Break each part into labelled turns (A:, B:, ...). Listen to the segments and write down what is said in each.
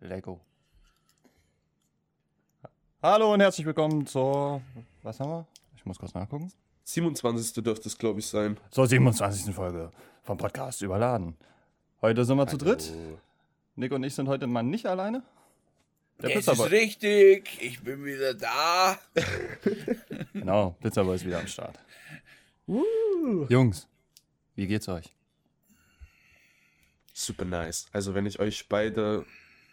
A: Lego. Hallo und herzlich willkommen zur. Was haben wir? Ich muss kurz nachgucken.
B: 27. dürfte es, glaube ich, sein.
A: Zur 27. Folge vom Podcast Überladen. Heute sind wir zu dritt. Nick und ich sind heute mal nicht alleine.
C: Der es ist richtig, ich bin wieder da.
A: genau, Pizzaboy ist wieder am Start. Uh. Jungs, wie geht's euch?
B: Super nice. Also wenn ich euch beide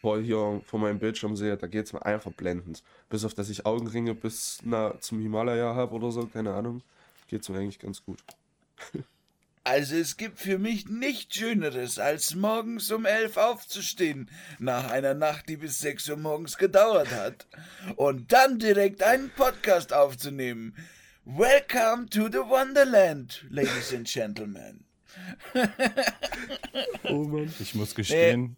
B: vor hier vor meinem Bildschirm sehe, da geht's mir einfach blendend. Bis auf dass ich Augenringe bis na, zum Himalaya habe oder so, keine Ahnung, geht's mir eigentlich ganz gut.
C: Also es gibt für mich nichts Schöneres, als morgens um elf aufzustehen, nach einer Nacht, die bis sechs Uhr morgens gedauert hat, und dann direkt einen Podcast aufzunehmen. Welcome to the Wonderland, ladies and gentlemen.
A: oh Mann. Ich muss gestehen,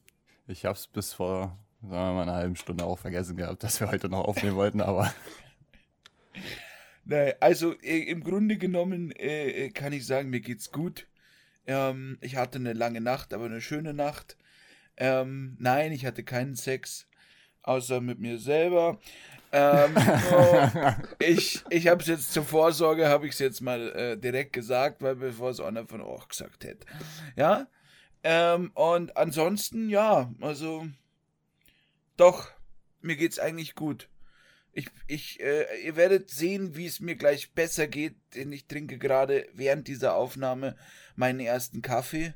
A: ich hab's bis vor, sagen wir mal, einer halben Stunde auch vergessen gehabt, dass wir heute noch aufnehmen wollten, aber...
C: Nein, also äh, im Grunde genommen äh, äh, kann ich sagen, mir geht's gut. Ähm, ich hatte eine lange Nacht, aber eine schöne Nacht. Ähm, nein, ich hatte keinen Sex, außer mit mir selber. Ähm, oh, ich ich habe es jetzt zur Vorsorge, habe ich es jetzt mal äh, direkt gesagt, weil bevor es einer von euch gesagt hätte. Ja. Ähm, und ansonsten, ja, also doch, mir geht's eigentlich gut. Ich, ich, äh, ihr werdet sehen, wie es mir gleich besser geht, denn ich trinke gerade während dieser Aufnahme meinen ersten Kaffee.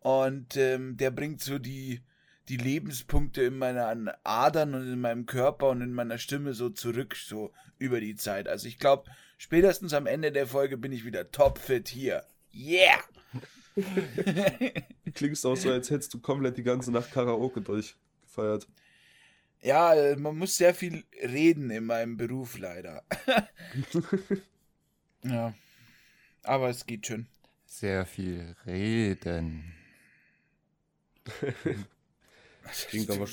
C: Und ähm, der bringt so die, die Lebenspunkte in meinen Adern und in meinem Körper und in meiner Stimme so zurück, so über die Zeit. Also ich glaube, spätestens am Ende der Folge bin ich wieder topfit hier. Yeah!
B: Du klingst auch so, als hättest du komplett die ganze Nacht Karaoke durchgefeiert.
C: Ja, man muss sehr viel reden in meinem Beruf leider. ja. Aber es geht schon.
A: Sehr viel reden.
C: Klingt aber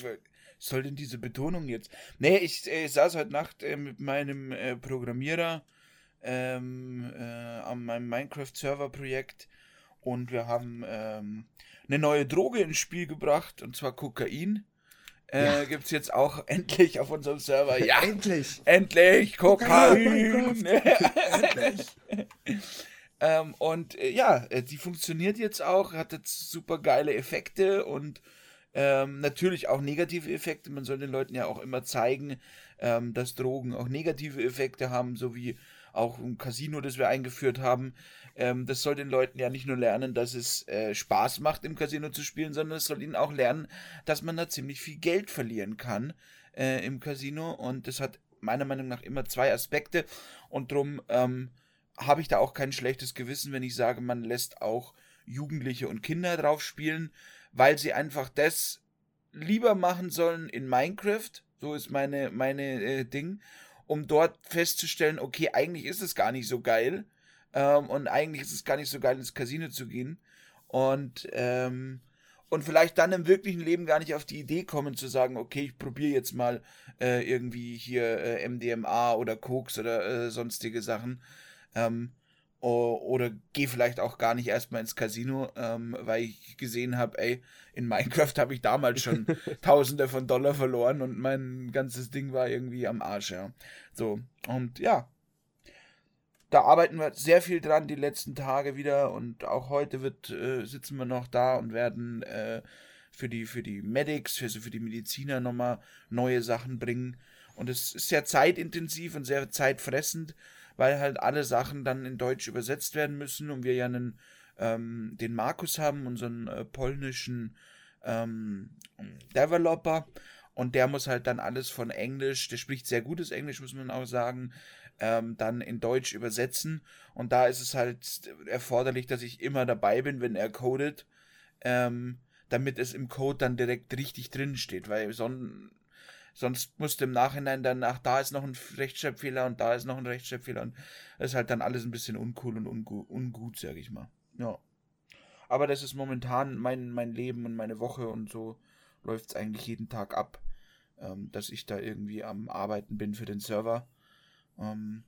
C: soll denn diese Betonung jetzt? Nee, ich äh, saß heute Nacht äh, mit meinem äh, Programmierer ähm, äh, an meinem Minecraft-Server-Projekt und wir haben ähm, eine neue Droge ins Spiel gebracht und zwar Kokain. Äh, ja. Gibt es jetzt auch endlich auf unserem Server. Ja,
B: endlich!
C: Endlich! Kokain! endlich! ähm, und äh, ja, äh, die funktioniert jetzt auch, hat jetzt super geile Effekte und ähm, natürlich auch negative Effekte. Man soll den Leuten ja auch immer zeigen, ähm, dass Drogen auch negative Effekte haben, so wie auch im Casino, das wir eingeführt haben. Ähm, das soll den Leuten ja nicht nur lernen, dass es äh, Spaß macht, im Casino zu spielen, sondern es soll ihnen auch lernen, dass man da ziemlich viel Geld verlieren kann äh, im Casino. Und das hat meiner Meinung nach immer zwei Aspekte. Und darum ähm, habe ich da auch kein schlechtes Gewissen, wenn ich sage, man lässt auch Jugendliche und Kinder drauf spielen weil sie einfach das lieber machen sollen in Minecraft, so ist meine, meine äh, Ding, um dort festzustellen, okay, eigentlich ist es gar nicht so geil ähm, und eigentlich ist es gar nicht so geil, ins Casino zu gehen und ähm, und vielleicht dann im wirklichen Leben gar nicht auf die Idee kommen zu sagen, okay, ich probiere jetzt mal äh, irgendwie hier äh, MDMA oder Koks oder äh, sonstige Sachen. Ähm, oder gehe vielleicht auch gar nicht erstmal ins Casino, ähm, weil ich gesehen habe, ey, in Minecraft habe ich damals schon Tausende von Dollar verloren und mein ganzes Ding war irgendwie am Arsch, ja. So, und ja. Da arbeiten wir sehr viel dran die letzten Tage wieder und auch heute wird, äh, sitzen wir noch da und werden äh, für die, für die Medics, für, für die Mediziner nochmal neue Sachen bringen. Und es ist sehr zeitintensiv und sehr zeitfressend weil halt alle Sachen dann in Deutsch übersetzt werden müssen und wir ja einen, ähm, den Markus haben, unseren äh, polnischen ähm, Developer. Und der muss halt dann alles von Englisch, der spricht sehr gutes Englisch, muss man auch sagen, ähm, dann in Deutsch übersetzen. Und da ist es halt erforderlich, dass ich immer dabei bin, wenn er codet, ähm, damit es im Code dann direkt richtig drin steht, weil sonst Sonst musst du im Nachhinein dann, ach, da ist noch ein Rechtschreibfehler und da ist noch ein Rechtschreibfehler und das ist halt dann alles ein bisschen uncool und ungu ungut, sag ich mal. Ja. Aber das ist momentan mein, mein Leben und meine Woche und so läuft es eigentlich jeden Tag ab, ähm, dass ich da irgendwie am Arbeiten bin für den Server. Ähm,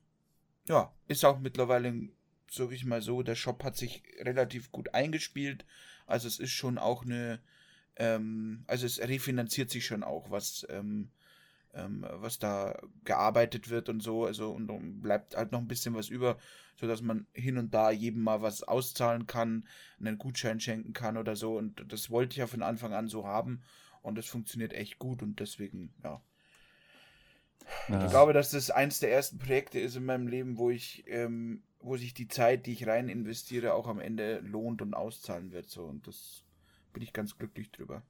C: ja, ist auch mittlerweile, sag ich mal so, der Shop hat sich relativ gut eingespielt. Also es ist schon auch eine ähm, also es refinanziert sich schon auch, was, ähm, ähm, was da gearbeitet wird und so. Also und, bleibt halt noch ein bisschen was über, sodass man hin und da jedem mal was auszahlen kann, einen Gutschein schenken kann oder so. Und das wollte ich ja von Anfang an so haben. Und das funktioniert echt gut und deswegen, ja. ja. Ich glaube, dass das eins der ersten Projekte ist in meinem Leben, wo ich, ähm, wo sich die Zeit, die ich rein investiere, auch am Ende lohnt und auszahlen wird. So. Und das bin ich ganz glücklich drüber.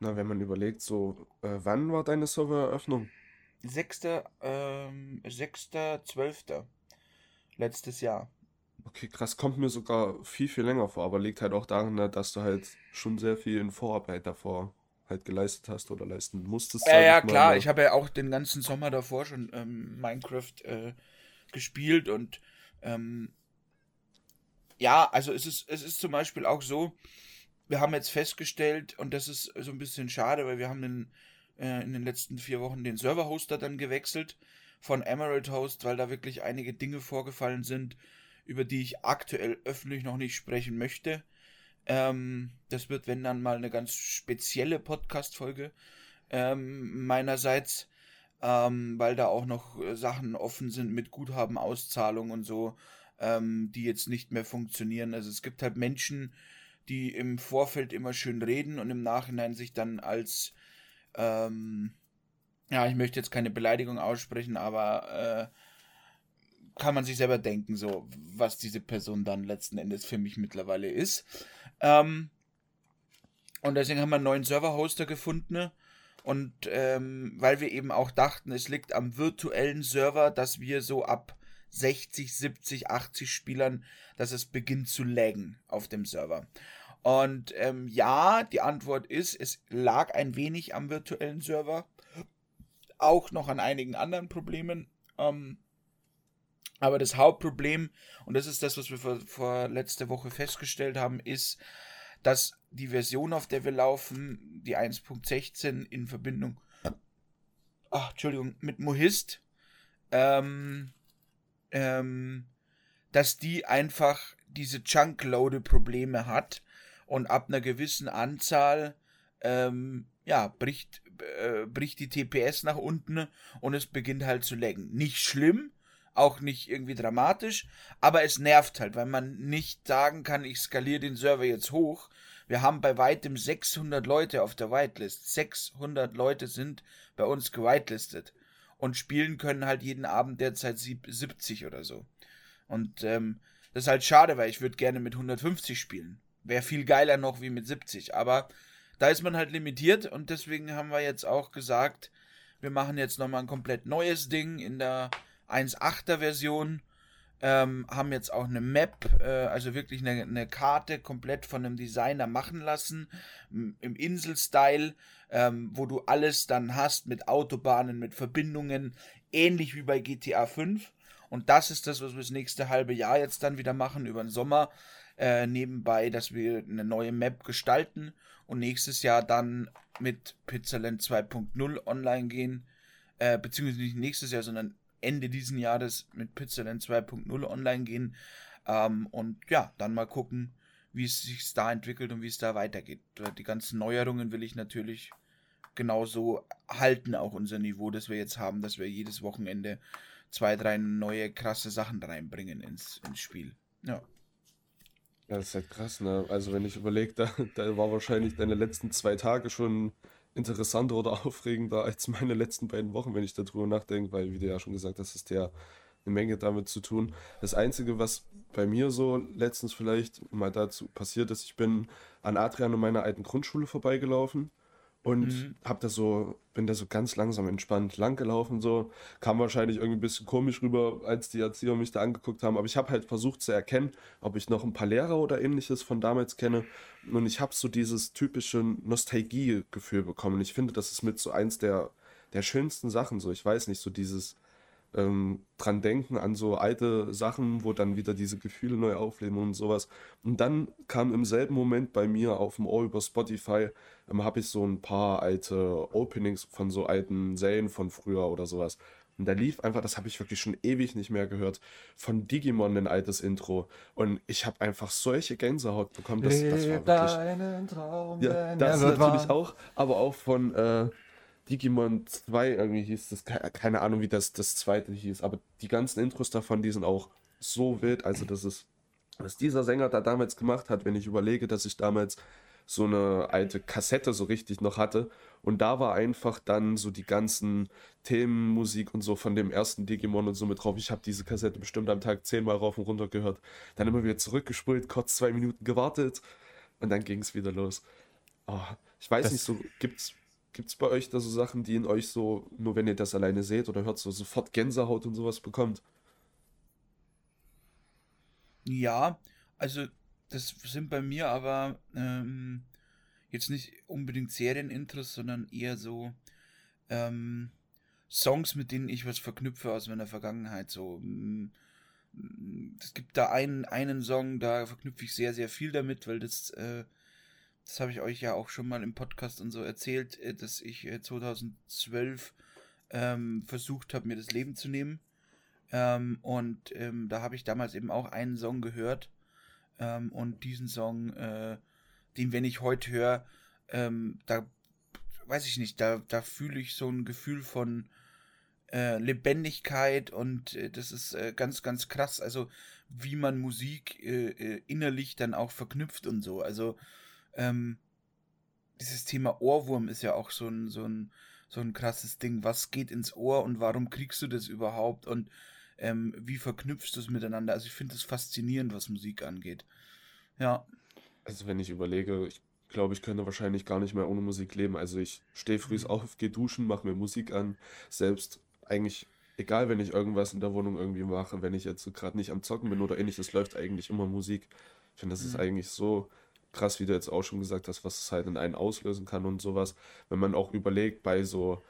B: Na, wenn man überlegt, so, äh, wann war deine Servereröffnung?
C: 6. Ähm, 6.12. Letztes Jahr.
B: Okay, krass, kommt mir sogar viel, viel länger vor, aber liegt halt auch daran, ne, dass du halt schon sehr viel in Vorarbeit davor halt geleistet hast oder leisten musstest.
C: Ja, ja, klar, mal. ich habe ja auch den ganzen Sommer davor schon ähm, Minecraft äh, gespielt und ähm, ja, also es ist, es ist zum Beispiel auch so, wir haben jetzt festgestellt, und das ist so ein bisschen schade, weil wir haben den, äh, in den letzten vier Wochen den Server-Hoster dann gewechselt von Emerald Host, weil da wirklich einige Dinge vorgefallen sind, über die ich aktuell öffentlich noch nicht sprechen möchte. Ähm, das wird, wenn dann mal eine ganz spezielle Podcast-Folge ähm, meinerseits, ähm, weil da auch noch Sachen offen sind mit Guthabenauszahlung und so, ähm, die jetzt nicht mehr funktionieren. Also es gibt halt Menschen, die im Vorfeld immer schön reden und im Nachhinein sich dann als, ähm, ja, ich möchte jetzt keine Beleidigung aussprechen, aber äh, kann man sich selber denken, so, was diese Person dann letzten Endes für mich mittlerweile ist. Ähm, und deswegen haben wir einen neuen Server-Hoster gefunden. Und ähm, weil wir eben auch dachten, es liegt am virtuellen Server, dass wir so ab 60, 70, 80 Spielern, dass es beginnt zu laggen auf dem Server. Und ähm, ja, die Antwort ist, es lag ein wenig am virtuellen Server, auch noch an einigen anderen Problemen. Ähm, aber das Hauptproblem, und das ist das, was wir vor, vor letzte Woche festgestellt haben, ist, dass die Version, auf der wir laufen, die 1.16 in Verbindung, ach, Entschuldigung, mit Mohist, ähm, ähm, dass die einfach diese Chunk-Load-Probleme hat und ab einer gewissen Anzahl ähm, ja, bricht, äh, bricht die TPS nach unten und es beginnt halt zu laggen. Nicht schlimm, auch nicht irgendwie dramatisch, aber es nervt halt, weil man nicht sagen kann, ich skaliere den Server jetzt hoch. Wir haben bei weitem 600 Leute auf der Whitelist. 600 Leute sind bei uns gewitelistet und spielen können halt jeden Abend derzeit 70 oder so. Und ähm, das ist halt schade, weil ich würde gerne mit 150 spielen. Wäre viel geiler noch wie mit 70. Aber da ist man halt limitiert und deswegen haben wir jetzt auch gesagt, wir machen jetzt nochmal ein komplett neues Ding in der 1.8er Version. Ähm, haben jetzt auch eine Map, äh, also wirklich eine, eine, Karte komplett von einem Designer machen lassen, im Insel-Style, ähm, wo du alles dann hast mit Autobahnen, mit Verbindungen, ähnlich wie bei GTA 5. Und das ist das, was wir das nächste halbe Jahr jetzt dann wieder machen, über den Sommer äh, nebenbei, dass wir eine neue Map gestalten und nächstes Jahr dann mit Pizzaland 2.0 online gehen, äh, beziehungsweise nicht nächstes Jahr, sondern Ende diesen Jahres mit Pizzaland 2.0 online gehen ähm, und ja, dann mal gucken, wie es sich da entwickelt und wie es da weitergeht. Die ganzen Neuerungen will ich natürlich genauso halten, auch unser Niveau, das wir jetzt haben, dass wir jedes Wochenende zwei, drei neue krasse Sachen reinbringen ins, ins Spiel. Ja.
B: Ja, das ist halt krass, ne? Also wenn ich überlege, da, da war wahrscheinlich deine letzten zwei Tage schon interessanter oder aufregender als meine letzten beiden Wochen, wenn ich darüber nachdenke, weil, wie du ja schon gesagt hast, ist ja eine Menge damit zu tun. Das Einzige, was bei mir so letztens vielleicht mal dazu passiert ist, ich bin an Adrian und meiner alten Grundschule vorbeigelaufen und mhm. hab da so, bin da so ganz langsam entspannt langgelaufen, so. Kam wahrscheinlich irgendwie ein bisschen komisch rüber, als die Erzieher mich da angeguckt haben, aber ich habe halt versucht zu erkennen, ob ich noch ein paar Lehrer oder ähnliches von damals kenne. Und ich habe so dieses typische Nostalgie-Gefühl bekommen. Ich finde, das ist mit so eins der, der schönsten Sachen, so. Ich weiß nicht, so dieses ähm, dran denken an so alte Sachen, wo dann wieder diese Gefühle neu aufleben und sowas. Und dann kam im selben Moment bei mir auf dem Ohr über Spotify, ähm, habe ich so ein paar alte Openings von so alten Serien von früher oder sowas. Und da lief einfach, das habe ich wirklich schon ewig nicht mehr gehört, von Digimon ein altes Intro. Und ich habe einfach solche Gänsehaut bekommen. Das, das war wirklich.
A: Traum,
B: Ja, das natürlich auch, aber auch von äh, Digimon 2 irgendwie hieß das, ke- keine Ahnung, wie das, das zweite hieß, aber die ganzen Intros davon, die sind auch so wild. Also, das ist, was dieser Sänger da damals gemacht hat, wenn ich überlege, dass ich damals so eine alte Kassette so richtig noch hatte und da war einfach dann so die ganzen Themenmusik und so von dem ersten Digimon und so mit drauf. Ich habe diese Kassette bestimmt am Tag zehnmal rauf und runter gehört. Dann immer wieder zurückgespult, kurz zwei Minuten gewartet und dann ging es wieder los. Oh, ich weiß
A: Das-
B: nicht, so gibt's gibt's bei euch da so Sachen, die in euch so, nur wenn ihr das alleine seht oder hört, so sofort Gänsehaut und sowas bekommt?
C: Ja, also das sind bei mir aber ähm, jetzt nicht unbedingt Serienintros, sondern eher so ähm, Songs, mit denen ich was verknüpfe aus meiner Vergangenheit. So, mm, mm, es gibt da einen, einen Song, da verknüpfe ich sehr, sehr viel damit, weil das, äh, das habe ich euch ja auch schon mal im Podcast und so erzählt, äh, dass ich äh, 2012 ähm, versucht habe, mir das Leben zu nehmen. Ähm, und ähm, da habe ich damals eben auch einen Song gehört. Ähm, und diesen Song, äh, den, wenn ich heute höre, ähm, da weiß ich nicht, da, da fühle ich so ein Gefühl von äh, Lebendigkeit und äh, das ist äh, ganz, ganz krass. Also, wie man Musik äh, äh, innerlich dann auch verknüpft und so. Also, ähm, dieses Thema Ohrwurm ist ja auch so ein, so ein, so ein krasses Ding. Was geht ins Ohr und warum kriegst du das überhaupt? Und ähm, wie verknüpfst du es miteinander? Also ich finde es faszinierend, was Musik angeht. Ja.
B: Also wenn ich überlege, ich glaube, ich könnte wahrscheinlich gar nicht mehr ohne Musik leben. Also ich stehe früh auf, gehe duschen, mache mir Musik an. Selbst eigentlich, egal wenn ich irgendwas in der Wohnung irgendwie mache, wenn ich jetzt so gerade nicht am Zocken bin oder ähnliches, läuft eigentlich immer Musik. Ich finde, das ist
C: Mhm.
B: eigentlich so krass, wie du jetzt auch schon gesagt hast, was es halt in einen auslösen kann und sowas. Wenn man auch überlegt, bei so,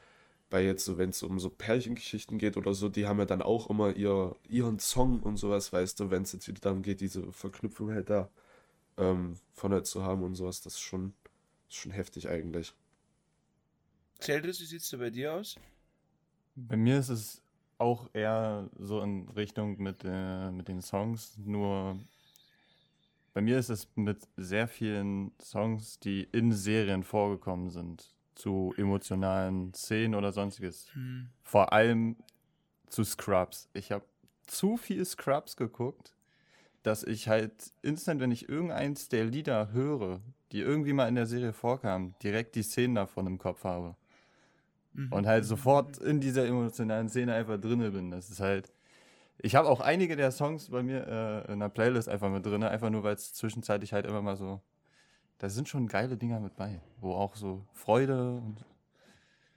B: bei jetzt so, wenn es um so Pärchengeschichten geht oder so, die haben ja dann auch immer ihr, ihren Song und sowas, weißt du, wenn es jetzt wieder darum geht, diese Verknüpfung halt da ähm, von halt zu haben und sowas, das ist schon, ist schon heftig eigentlich.
C: Zeldes, wie sieht es da bei dir aus?
A: Bei mir ist es auch eher so in Richtung mit, äh, mit den Songs, nur bei mir ist es mit sehr vielen Songs, die in Serien vorgekommen sind, zu emotionalen Szenen oder sonstiges.
C: Hm.
A: Vor allem zu Scrubs. Ich habe zu viel Scrubs geguckt, dass ich halt instant, wenn ich irgendeins der Lieder höre, die irgendwie mal in der Serie vorkamen, direkt die Szenen davon im Kopf habe.
C: Mhm.
A: Und halt sofort in dieser emotionalen Szene einfach drinne bin. Das ist halt. Ich habe auch einige der Songs bei mir äh, in der Playlist einfach mit drin, einfach nur weil es zwischenzeitlich halt immer mal so. Da sind schon geile Dinger mit bei, wo auch so Freude und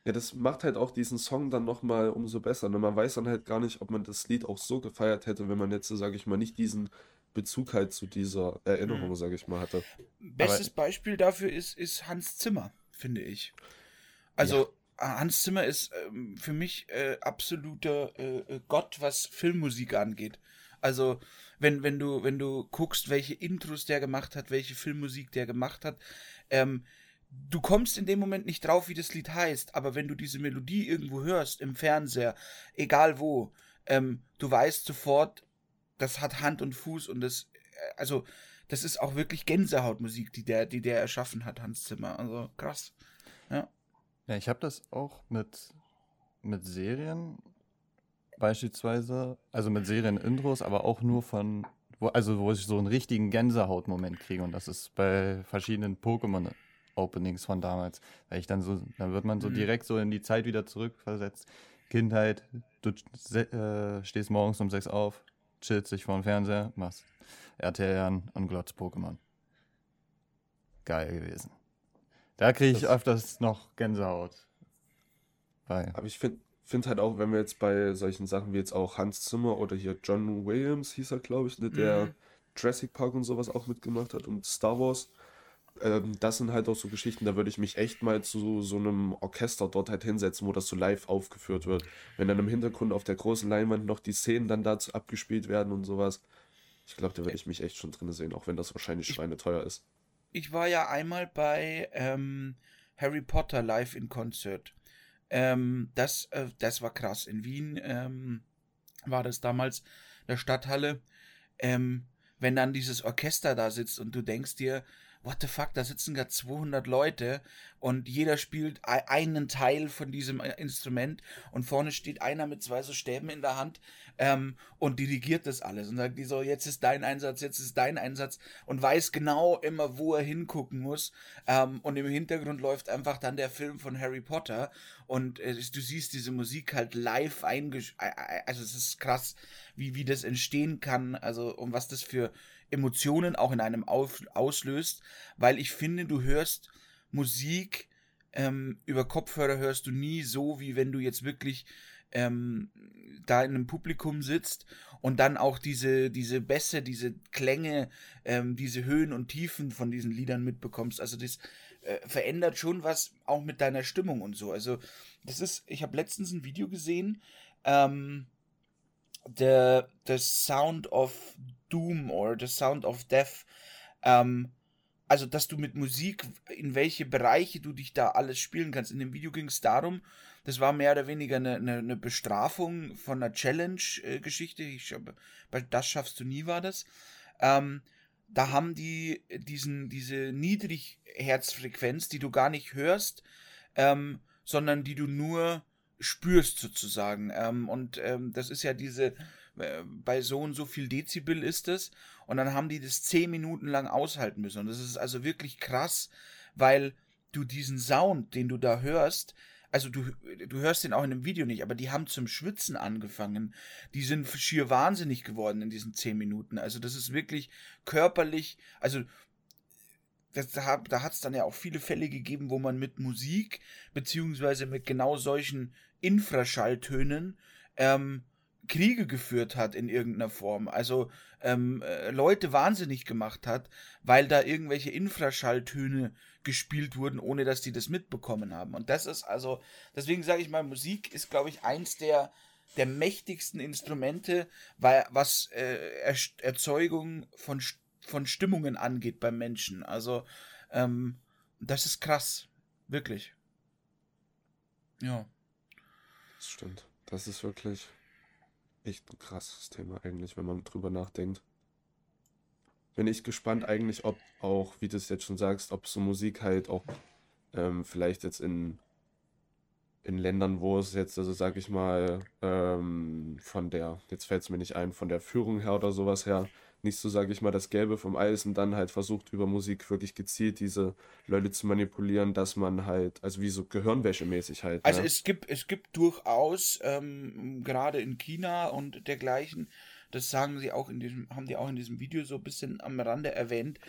B: Ja, das macht halt auch diesen Song dann nochmal umso besser. Ne? Man weiß dann halt gar nicht, ob man das Lied auch so gefeiert hätte, wenn man jetzt, sage ich mal, nicht diesen Bezug halt zu dieser Erinnerung,
C: Mhm.
B: sage ich mal, hatte.
C: Bestes Beispiel dafür ist, ist Hans Zimmer, finde ich. Also Hans Zimmer ist ähm, für mich äh, absoluter äh, äh, Gott, was Filmmusik angeht. Also wenn, wenn du, wenn du guckst, welche Intros der gemacht hat, welche Filmmusik der gemacht hat, ähm, du kommst in dem Moment nicht drauf, wie das Lied heißt, aber wenn du diese Melodie irgendwo hörst, im Fernseher, egal wo, ähm, du weißt sofort, das hat Hand und Fuß und das, äh, also, das ist auch wirklich Gänsehautmusik, die der, die der erschaffen hat, Hans Zimmer. Also krass.
A: Ja, ich habe das auch mit, mit Serien beispielsweise, also mit Serien-Intros, aber auch nur von, wo, also wo ich so einen richtigen Gänsehautmoment kriege und das ist bei verschiedenen Pokémon-Openings von damals, weil ich dann so, dann wird man so
C: Mhm.
A: direkt so in die Zeit wieder zurückversetzt. Kindheit, du äh, stehst morgens um sechs auf, chillst dich vor dem Fernseher, machst RTL an und glotzt Pokémon. Geil gewesen. Da kriege ich
B: Das-
A: öfters noch Gänsehaut. Bei.
B: Aber ich finde find halt auch, wenn wir jetzt bei solchen Sachen wie jetzt auch Hans Zimmer oder hier John Williams hieß er, glaube ich, ne, der
C: Mhm.
B: Jurassic Park und sowas auch mitgemacht hat und Star Wars. Ähm, das sind halt auch so Geschichten, da würde ich mich echt mal zu so einem Orchester dort halt hinsetzen, wo das so live aufgeführt wird. Wenn dann im Hintergrund auf der großen Leinwand noch die Szenen dann dazu abgespielt werden und sowas. Ich glaube, da würde ich mich echt schon drin sehen, auch wenn das wahrscheinlich
C: Ich-
B: schweineteuer ist.
C: Ich war ja einmal bei ähm, Harry Potter live in Konzert. Ähm, das, äh, das war krass. In Wien ähm, war das damals der Stadthalle. Ähm, wenn dann dieses Orchester da sitzt und du denkst dir, what the fuck, da sitzen gerade 200 Leute und jeder spielt einen Teil von diesem äh, Instrument und vorne steht einer mit zwei so Stäben in der Hand ähm, und dirigiert das alles und sagt die so, jetzt ist dein Einsatz, jetzt ist dein Einsatz und weiß genau immer, wo er hingucken muss ähm, und im Hintergrund läuft einfach dann der Film von Harry Potter und äh, du siehst diese Musik halt live eingesch... Also es ist krass, wie, wie das entstehen kann, also und was das für Emotionen auch in einem auf, auslöst, weil ich finde, du hörst Musik ähm, über Kopfhörer hörst du nie so, wie wenn du jetzt wirklich ähm, da in einem Publikum sitzt und dann auch diese, diese Bässe, diese Klänge, ähm, diese Höhen und Tiefen von diesen Liedern mitbekommst. Also das äh, verändert schon was auch mit deiner Stimmung und so. Also das ist, ich habe letztens ein Video gesehen, ähm, the, the Sound of Doom or The Sound of Death. Ähm, also, dass du mit Musik, in welche Bereiche du dich da alles spielen kannst. In dem Video ging es darum, das war mehr oder weniger eine, eine, eine Bestrafung von einer Challenge-Geschichte. Ich Das schaffst du nie war das. Ähm, da haben die diesen, diese Niedrigherzfrequenz, die du gar nicht hörst, ähm, sondern die du nur spürst sozusagen. Ähm, und ähm, das ist ja diese, bei so und so viel Dezibel ist es. Und dann haben die das zehn Minuten lang aushalten müssen. Und das ist also wirklich krass, weil du diesen Sound, den du da hörst, also du, du hörst den auch in dem Video nicht, aber die haben zum Schwitzen angefangen. Die sind schier wahnsinnig geworden in diesen zehn Minuten. Also das ist wirklich körperlich, also das, da, da hat es dann ja auch viele Fälle gegeben, wo man mit Musik, beziehungsweise mit genau solchen Infraschalltönen ähm, Kriege geführt hat in irgendeiner Form. Also ähm, äh, Leute wahnsinnig gemacht hat, weil da irgendwelche Infraschalltöne gespielt wurden, ohne dass die das mitbekommen haben. Und das ist also, deswegen sage ich mal, Musik ist, glaube ich, eins der, der mächtigsten Instrumente, weil, was äh, er Erzeugung von, von Stimmungen angeht beim Menschen. Also, ähm, das ist krass. Wirklich. Ja.
B: Das stimmt. Das ist wirklich echt ein krasses Thema eigentlich, wenn man drüber nachdenkt. Bin ich gespannt eigentlich, ob auch, wie du es jetzt schon sagst, ob so Musik halt auch ähm, vielleicht jetzt in, in Ländern, wo es jetzt, also sag ich mal, ähm, von der, jetzt fällt es mir nicht ein, von der Führung her oder sowas her, nicht so, sage ich mal, das Gelbe vom Eis und dann halt versucht über Musik wirklich gezielt diese Leute zu manipulieren, dass man halt, also wie so Gehirnwäsche-mäßig halt.
C: Also ne? es gibt, es gibt durchaus, ähm, gerade in China und dergleichen, das sagen sie auch in diesem, haben die auch in diesem Video so ein bisschen am Rande erwähnt,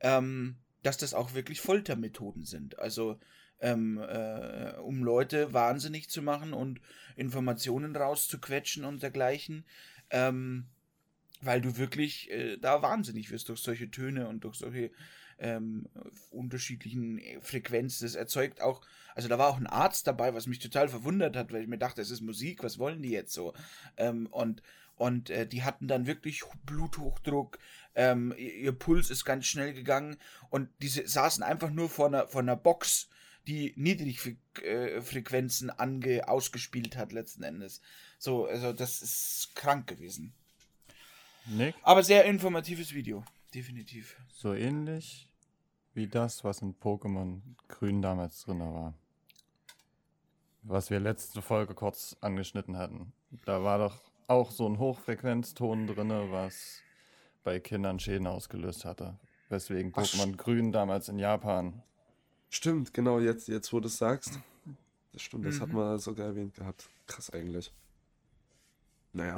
C: ähm, dass das auch wirklich Foltermethoden sind. Also ähm, äh, um Leute wahnsinnig zu machen und Informationen rauszuquetschen und dergleichen. Ähm, weil du wirklich äh, da wahnsinnig wirst durch solche Töne und durch solche ähm, unterschiedlichen äh, Frequenzen. Das erzeugt auch, also da war auch ein Arzt dabei, was mich total verwundert hat, weil ich mir dachte, es ist Musik, was wollen die jetzt so? Ähm, und und äh, die hatten dann wirklich Bluthochdruck, ähm, ihr Puls ist ganz schnell gegangen und diese saßen einfach nur vor einer, vor einer Box, die Niedrigfrequenzen ange, ausgespielt hat letzten Endes. So, also das ist krank gewesen. Nick? Aber sehr informatives Video, definitiv.
A: So ähnlich wie das, was in Pokémon Grün damals drin war. Was wir letzte Folge kurz angeschnitten hatten. Da war doch auch so ein Hochfrequenzton drin, was bei Kindern Schäden ausgelöst hatte. Weswegen Pokémon Grün damals in Japan.
B: Stimmt, genau, jetzt, jetzt wo du es sagst. Das stimmt, das mhm. hat man sogar erwähnt gehabt. Krass eigentlich. Naja,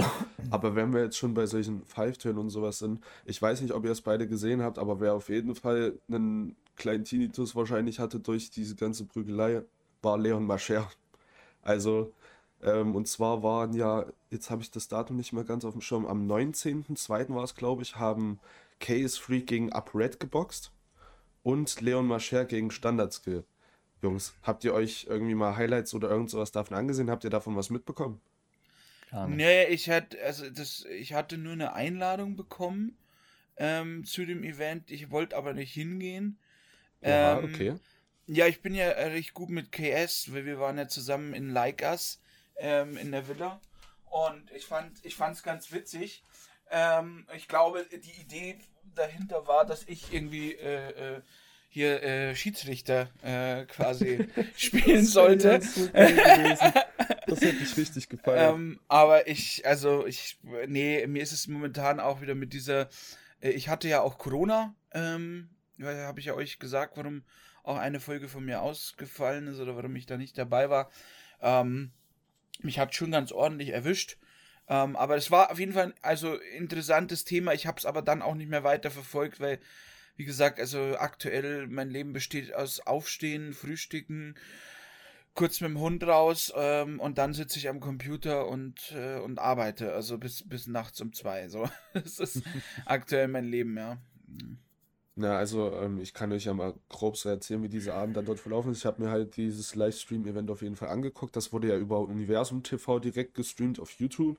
B: aber wenn wir jetzt schon bei solchen Pfeiftönen und sowas sind, ich weiß nicht, ob ihr es beide gesehen habt, aber wer auf jeden Fall einen kleinen Tinnitus wahrscheinlich hatte durch diese ganze Prügelei, war Leon Mascher. Also, ähm, und zwar waren ja, jetzt habe ich das Datum nicht mehr ganz auf dem Schirm, am 19.02. war es, glaube ich, haben Case Freak gegen Up Red geboxt und Leon Mascher gegen Standardskill. Jungs, habt ihr euch irgendwie mal Highlights oder irgend sowas davon angesehen? Habt ihr davon was mitbekommen?
C: Nee, ich hatte, also das, ich hatte nur eine Einladung bekommen ähm, zu dem Event. Ich wollte aber nicht hingehen.
B: Ja, ähm, okay.
C: ja, ich bin ja recht gut mit KS, weil wir waren ja zusammen in Like Us ähm, in der Villa. Und ich fand ich es ganz witzig. Ähm, ich glaube, die Idee dahinter war, dass ich irgendwie äh, äh, hier äh, Schiedsrichter äh, quasi spielen sollte.
B: das hätte ich richtig gefallen.
C: Ähm, aber ich, also ich, nee, mir ist es momentan auch wieder mit dieser, äh, ich hatte ja auch Corona, ähm, habe ich ja euch gesagt, warum auch eine Folge von mir ausgefallen ist oder warum ich da nicht dabei war. Ähm, mich hat schon ganz ordentlich erwischt. Ähm, aber es war auf jeden Fall also interessantes Thema. Ich habe es aber dann auch nicht mehr weiter verfolgt, weil, wie gesagt, also aktuell mein Leben besteht aus Aufstehen, Frühstücken, kurz mit dem Hund raus ähm, und dann sitze ich am Computer und, äh, und arbeite. Also bis, bis nachts um zwei. So. Das ist aktuell mein Leben, ja.
B: Na, also ähm, ich kann euch ja mal grob so erzählen, wie dieser Abend dann dort verlaufen ist. Ich habe mir halt dieses Livestream-Event auf jeden Fall angeguckt. Das wurde ja über Universum TV direkt gestreamt auf YouTube.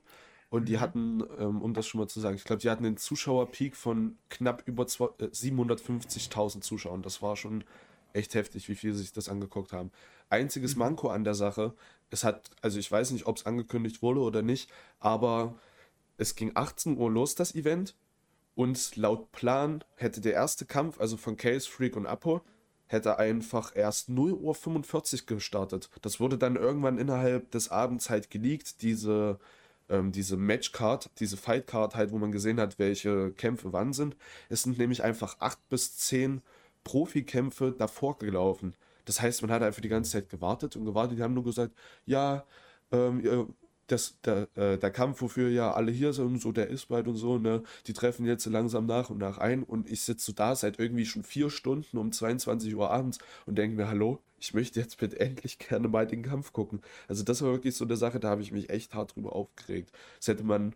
B: Und die mhm. hatten, ähm, um das schon mal zu sagen, ich glaube, die hatten einen Zuschauerpeak von knapp über äh, 750.000 Zuschauern. Das war schon echt heftig, wie viele sich das angeguckt haben. Einziges mhm. Manko an der Sache, es hat, also ich weiß nicht, ob es angekündigt wurde oder nicht, aber es ging 18 Uhr los, das Event. Und laut Plan hätte der erste Kampf, also von Chaos Freak und Apo, hätte einfach erst 0.45 Uhr gestartet. Das wurde dann irgendwann innerhalb des Abends halt geleakt, diese, ähm, diese Matchcard, diese Fightcard halt, wo man gesehen hat, welche Kämpfe wann sind. Es sind nämlich einfach 8 bis 10 Profikämpfe davor gelaufen. Das heißt, man hat einfach die ganze Zeit gewartet und gewartet. Die haben nur gesagt, ja, ähm, das, der, äh, der Kampf, wofür ja alle hier sind, so der ist bald und so, ne, die treffen jetzt langsam nach und nach ein und ich sitze so da seit irgendwie schon vier Stunden um 22 Uhr abends und denke mir, hallo, ich möchte jetzt bitte endlich gerne mal den Kampf gucken. Also das war wirklich so eine Sache, da habe ich mich echt hart drüber aufgeregt. Das hätte man,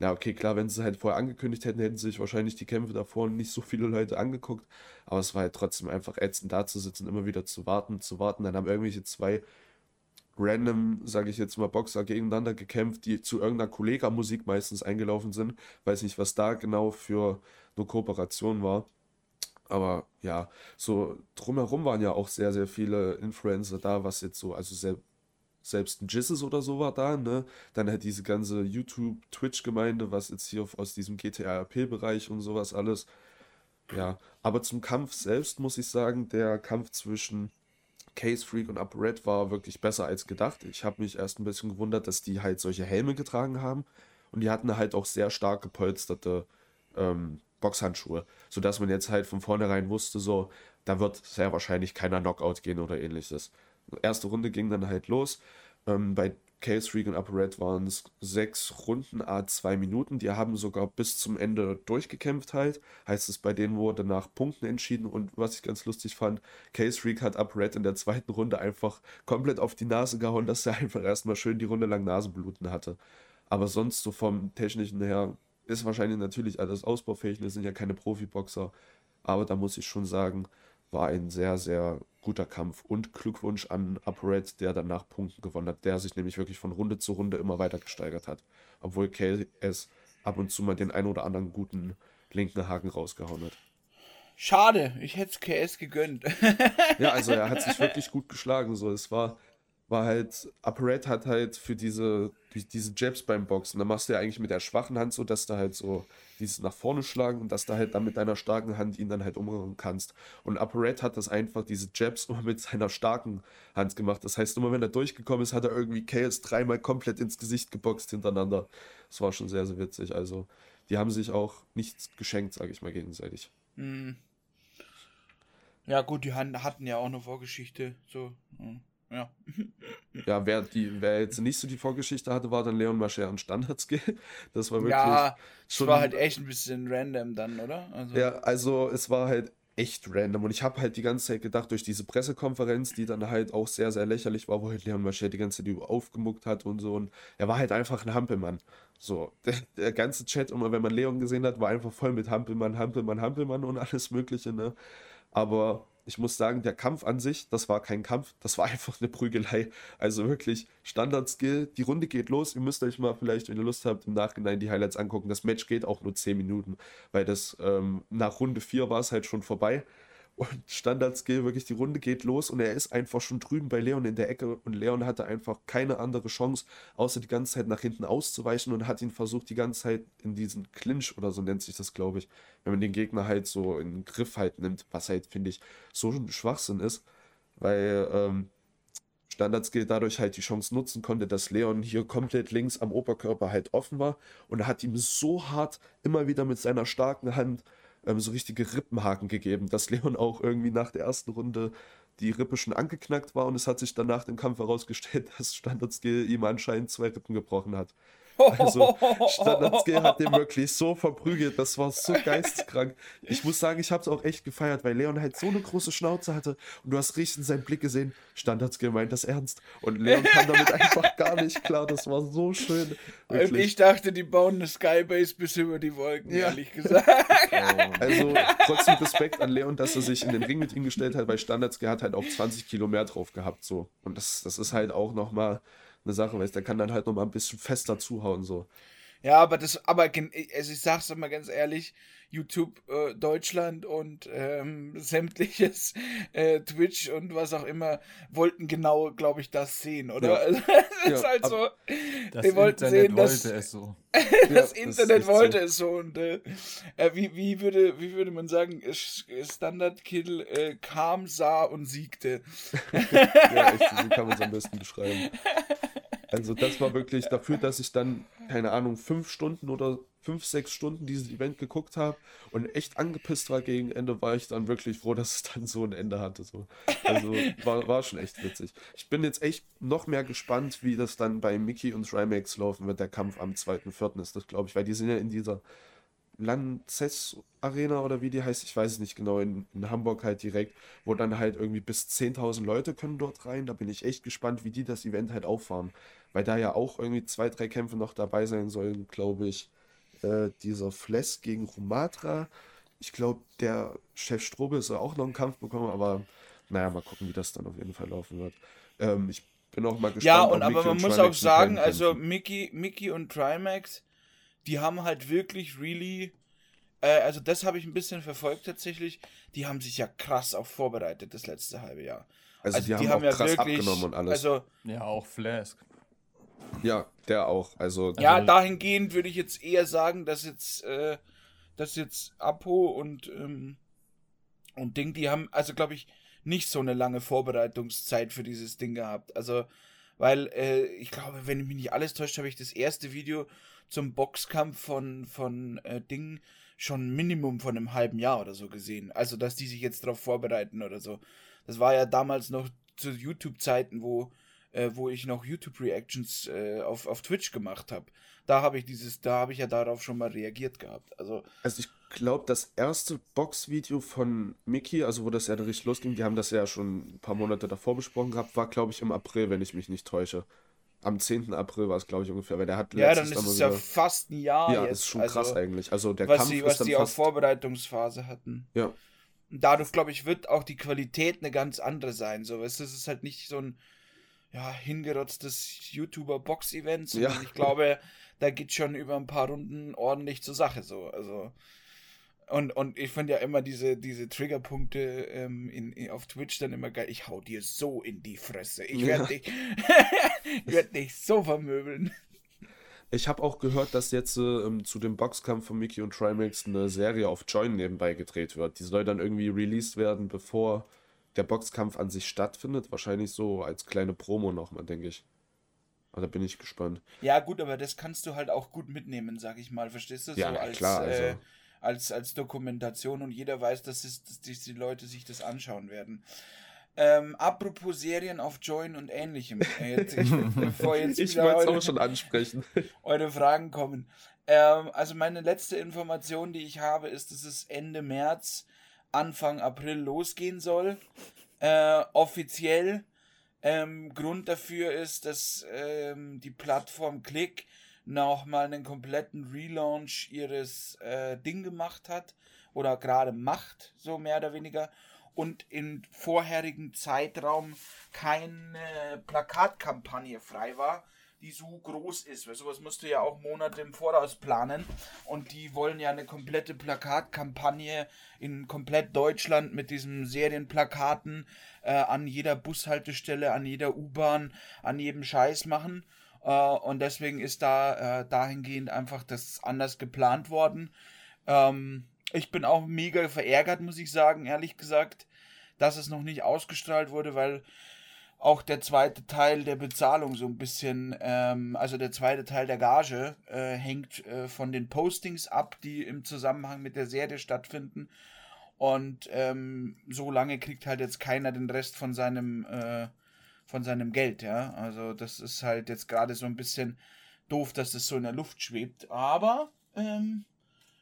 B: ja okay, klar, wenn sie es halt vorher angekündigt hätten, hätten sich wahrscheinlich die Kämpfe davor nicht so viele Leute angeguckt, aber es war halt trotzdem einfach ätzend da zu sitzen, immer wieder zu warten, zu warten, dann haben irgendwelche zwei random, sage ich jetzt mal, Boxer gegeneinander gekämpft, die zu irgendeiner Kollega-Musik meistens eingelaufen sind. Weiß nicht, was da genau für eine Kooperation war. Aber ja, so drumherum waren ja auch sehr, sehr viele Influencer da, was jetzt so, also sehr, selbst ein Jizzes oder so war da, ne? Dann halt diese ganze YouTube-Twitch-Gemeinde, was jetzt hier aus diesem GTA-RP-Bereich und sowas alles. Ja, aber zum Kampf selbst muss ich sagen, der Kampf zwischen Case Freak und Upper Red war wirklich besser als gedacht. Ich habe mich erst ein bisschen gewundert, dass die halt solche Helme getragen haben. Und die hatten halt auch sehr stark gepolsterte ähm, Boxhandschuhe, sodass man jetzt halt von vornherein wusste, so, da wird sehr wahrscheinlich keiner Knockout gehen oder ähnliches. Erste Runde ging dann halt los. Ähm, bei Chaos Freak und Upper Red waren es sechs Runden, a zwei Minuten. Die haben sogar bis zum Ende durchgekämpft halt. Heißt es, bei denen wurde nach Punkten entschieden. Und was ich ganz lustig fand, Chaos Freak hat Upper Red in der zweiten Runde einfach komplett auf die Nase gehauen, dass er einfach erstmal schön die Runde lang Nasenbluten hatte. Aber sonst so vom technischen her ist wahrscheinlich natürlich alles ausbaufähig. Wir sind ja keine Profiboxer. Aber da muss ich schon sagen, war ein sehr, sehr guter Kampf. Und Glückwunsch an Upright, der danach Punkten gewonnen hat, der sich nämlich wirklich von Runde zu Runde immer weiter gesteigert hat. Obwohl KS ab und zu mal den einen oder anderen guten linken Haken rausgehauen hat.
C: Schade, ich hätte es KS gegönnt.
B: ja, also er hat sich wirklich gut geschlagen. So, es war war halt, Apparat hat halt für diese, diese Jabs beim Boxen, da machst du ja eigentlich mit der schwachen Hand so, dass du halt so dieses nach vorne schlagen und dass du halt dann mit deiner starken Hand ihn dann halt umrühren kannst. Und Apparat hat das einfach, diese Jabs immer mit seiner starken Hand gemacht. Das heißt, immer wenn er durchgekommen ist, hat er irgendwie Chaos dreimal komplett ins Gesicht geboxt hintereinander. Das war schon sehr, sehr witzig. Also, die haben sich auch nichts geschenkt, sage ich mal, gegenseitig.
C: Mhm. Ja, gut, die hatten ja auch eine Vorgeschichte, so. Mhm. Ja.
B: Ja, wer, die, wer jetzt nicht so die Vorgeschichte hatte, war dann Leon Mascher und Standardskill. Das war wirklich.
C: Ja, schon. war halt echt ein bisschen random dann, oder?
B: Also. Ja, also es war halt echt random. Und ich habe halt die ganze Zeit gedacht, durch diese Pressekonferenz, die dann halt auch sehr, sehr lächerlich war, wo halt Leon Mascher die ganze Zeit aufgemuckt hat und so. Und er war halt einfach ein Hampelmann. So, der, der ganze Chat, immer wenn man Leon gesehen hat, war einfach voll mit Hampelmann, Hampelmann, Hampelmann und alles Mögliche, ne? Aber ich muss sagen, der Kampf an sich, das war kein Kampf, das war einfach eine Prügelei. Also wirklich Standard-Skill. Die Runde geht los. Ihr müsst euch mal vielleicht, wenn ihr Lust habt, im Nachhinein die Highlights angucken. Das Match geht auch nur 10 Minuten, weil das ähm, nach Runde 4 war es halt schon vorbei. Und Standardskill, wirklich die Runde geht los und er ist einfach schon drüben bei Leon in der Ecke und Leon hatte einfach keine andere Chance, außer die ganze Zeit nach hinten auszuweichen und hat ihn versucht, die ganze Zeit in diesen Clinch oder so nennt sich das, glaube ich, wenn man den Gegner halt so in den Griff halt nimmt, was halt, finde ich, so ein Schwachsinn ist, weil ähm, Standardskill dadurch halt die Chance nutzen konnte, dass Leon hier komplett links am Oberkörper halt offen war und hat ihm so hart immer wieder mit seiner starken Hand ähm, so richtige Rippenhaken gegeben, dass Leon auch irgendwie nach der ersten Runde die Rippe schon angeknackt war und es hat sich dann nach dem Kampf herausgestellt, dass Standardskill ihm anscheinend zwei Rippen gebrochen hat. Also Standardskill hat den wirklich so verprügelt, das war so geisteskrank. Ich muss sagen, ich habe es auch echt gefeiert, weil Leon halt so eine große Schnauze hatte und du hast richtig in seinem Blick gesehen, Standardskill meint das ernst. Und Leon kam damit einfach gar nicht klar, das war so schön.
C: Wirklich. Ich dachte, die bauen eine Skybase bis über die Wolken, ja. ehrlich gesagt.
B: Also trotzdem Respekt an Leon, dass er sich in den Ring mit ihm gestellt hat, weil Standardskill hat halt auch 20 Kilo mehr drauf gehabt so. Und das, das ist halt auch nochmal eine Sache, weißt der kann dann halt noch mal ein bisschen fester zuhauen, so.
C: Ja, aber das, aber also ich sag's immer ganz ehrlich, YouTube äh, Deutschland und ähm, sämtliches äh, Twitch und was auch immer wollten genau, glaube ich, das sehen, oder? Ja. Also, das ist halt so.
A: Das die wollten Internet sehen, dass, wollte es so.
C: das ja, Internet das wollte so. es so und äh, äh, wie, wie würde wie würde man sagen, Standard Kill äh, kam, sah und siegte.
B: ja, echt, so kann man es am besten beschreiben. Also das war wirklich dafür, dass ich dann, keine Ahnung, fünf Stunden oder fünf, sechs Stunden dieses Event geguckt habe und echt angepisst war gegen Ende, war ich dann wirklich froh, dass es dann so ein Ende hatte. So. Also war, war schon echt witzig. Ich bin jetzt echt noch mehr gespannt, wie das dann bei Mickey und Trimax laufen wird, der Kampf am 2.4. ist das, glaube ich, weil die sind ja in dieser Lanzess Arena oder wie die heißt, ich weiß es nicht genau, in, in Hamburg halt direkt, wo dann halt irgendwie bis 10.000 Leute können dort rein. Da bin ich echt gespannt, wie die das Event halt auffahren. Weil da ja auch irgendwie zwei, drei Kämpfe noch dabei sein sollen, glaube ich. Äh, dieser Fles gegen Rumatra. Ich glaube, der Chef Strobe soll auch noch einen Kampf bekommen, aber naja, mal gucken, wie das dann auf jeden Fall laufen wird. Ähm, ich bin auch mal gespannt.
C: Ja, und aber man muss auch sagen, also Mickey, Mickey und Trimax die haben halt wirklich really, äh, also das habe ich ein bisschen verfolgt tatsächlich, die haben sich ja krass auch vorbereitet das letzte halbe Jahr.
B: Also, also die, die, haben, haben auch ja krass wirklich, abgenommen und alles.
C: Also,
A: ja, auch Flask.
B: Ja, der auch. Also,
C: ja,
B: also,
C: dahingehend würde ich jetzt eher sagen, dass jetzt, äh, dass jetzt Apo und, ähm, und Ding, die haben, also glaube ich, nicht so eine lange Vorbereitungszeit für dieses Ding gehabt. Also, weil äh, ich glaube, wenn mich nicht alles täuscht, habe ich das erste Video zum Boxkampf von, von äh, Ding schon Minimum von einem halben Jahr oder so gesehen. Also, dass die sich jetzt darauf vorbereiten oder so. Das war ja damals noch zu YouTube-Zeiten, wo, äh, wo ich noch YouTube-Reactions äh, auf, auf Twitch gemacht habe. Da habe ich dieses, da habe ich ja darauf schon mal reagiert gehabt. Also,
B: also ich glaube, das erste Box-Video von Mickey, also wo das ja richtig losging, die haben das ja schon ein paar Monate davor besprochen gehabt, war, glaube ich, im April, wenn ich mich nicht täusche am 10. April war es, glaube ich, ungefähr, weil der hat
C: Ja, dann ist es ja fast ein Jahr.
B: Ja, jetzt. ist schon also, krass eigentlich. Also der
C: was
B: Kampf
C: sie, was die auch Vorbereitungsphase hatten.
B: Ja.
C: Und dadurch, glaube ich, wird auch die Qualität eine ganz andere sein. So, es ist halt nicht so ein ja, hingerotztes YouTuber-Box-Event, ja. ich glaube, da geht schon über ein paar Runden ordentlich zur Sache. So, also. Und, und ich finde ja immer diese, diese Triggerpunkte ähm, in, in, auf Twitch dann immer geil. Ich hau dir so in die Fresse. Ich werde ja. dich, werd dich so vermöbeln.
B: Ich habe auch gehört, dass jetzt äh, zu dem Boxkampf von Mickey und Trimax eine Serie auf Join nebenbei gedreht wird. Die soll dann irgendwie released werden, bevor der Boxkampf an sich stattfindet. Wahrscheinlich so als kleine Promo nochmal, denke ich. Aber da bin ich gespannt.
C: Ja, gut, aber das kannst du halt auch gut mitnehmen, sag ich mal. Verstehst du?
B: Ja, so als, klar. Also. Äh,
C: als, als Dokumentation und jeder weiß, dass, es, dass die Leute sich das anschauen werden. Ähm, apropos Serien auf Join und ähnlichem. Äh, jetzt, ich,
B: bevor jetzt ich wollte es auch schon ansprechen.
C: Eure Fragen kommen. Ähm, also meine letzte Information, die ich habe, ist, dass es Ende März, Anfang April losgehen soll. Äh, offiziell. Ähm, Grund dafür ist, dass ähm, die Plattform Click nochmal einen kompletten Relaunch ihres äh, Ding gemacht hat oder gerade macht, so mehr oder weniger, und im vorherigen Zeitraum keine Plakatkampagne frei war, die so groß ist. Weil sowas musst du ja auch Monate im Voraus planen. Und die wollen ja eine komplette Plakatkampagne in komplett Deutschland mit diesen Serienplakaten äh, an jeder Bushaltestelle, an jeder U-Bahn, an jedem Scheiß machen. Äh, und deswegen ist da äh, dahingehend einfach das anders geplant worden. Ähm, ich bin auch mega verärgert, muss ich sagen, ehrlich gesagt, dass es noch nicht ausgestrahlt wurde, weil auch der zweite Teil der Bezahlung so ein bisschen, ähm, also der zweite Teil der Gage äh, hängt äh, von den Postings ab, die im Zusammenhang mit der Serie stattfinden. Und ähm, so lange kriegt halt jetzt keiner den Rest von seinem, äh, von seinem Geld, ja. Also das ist halt jetzt gerade so ein bisschen doof, dass das so in der Luft schwebt. Aber ähm,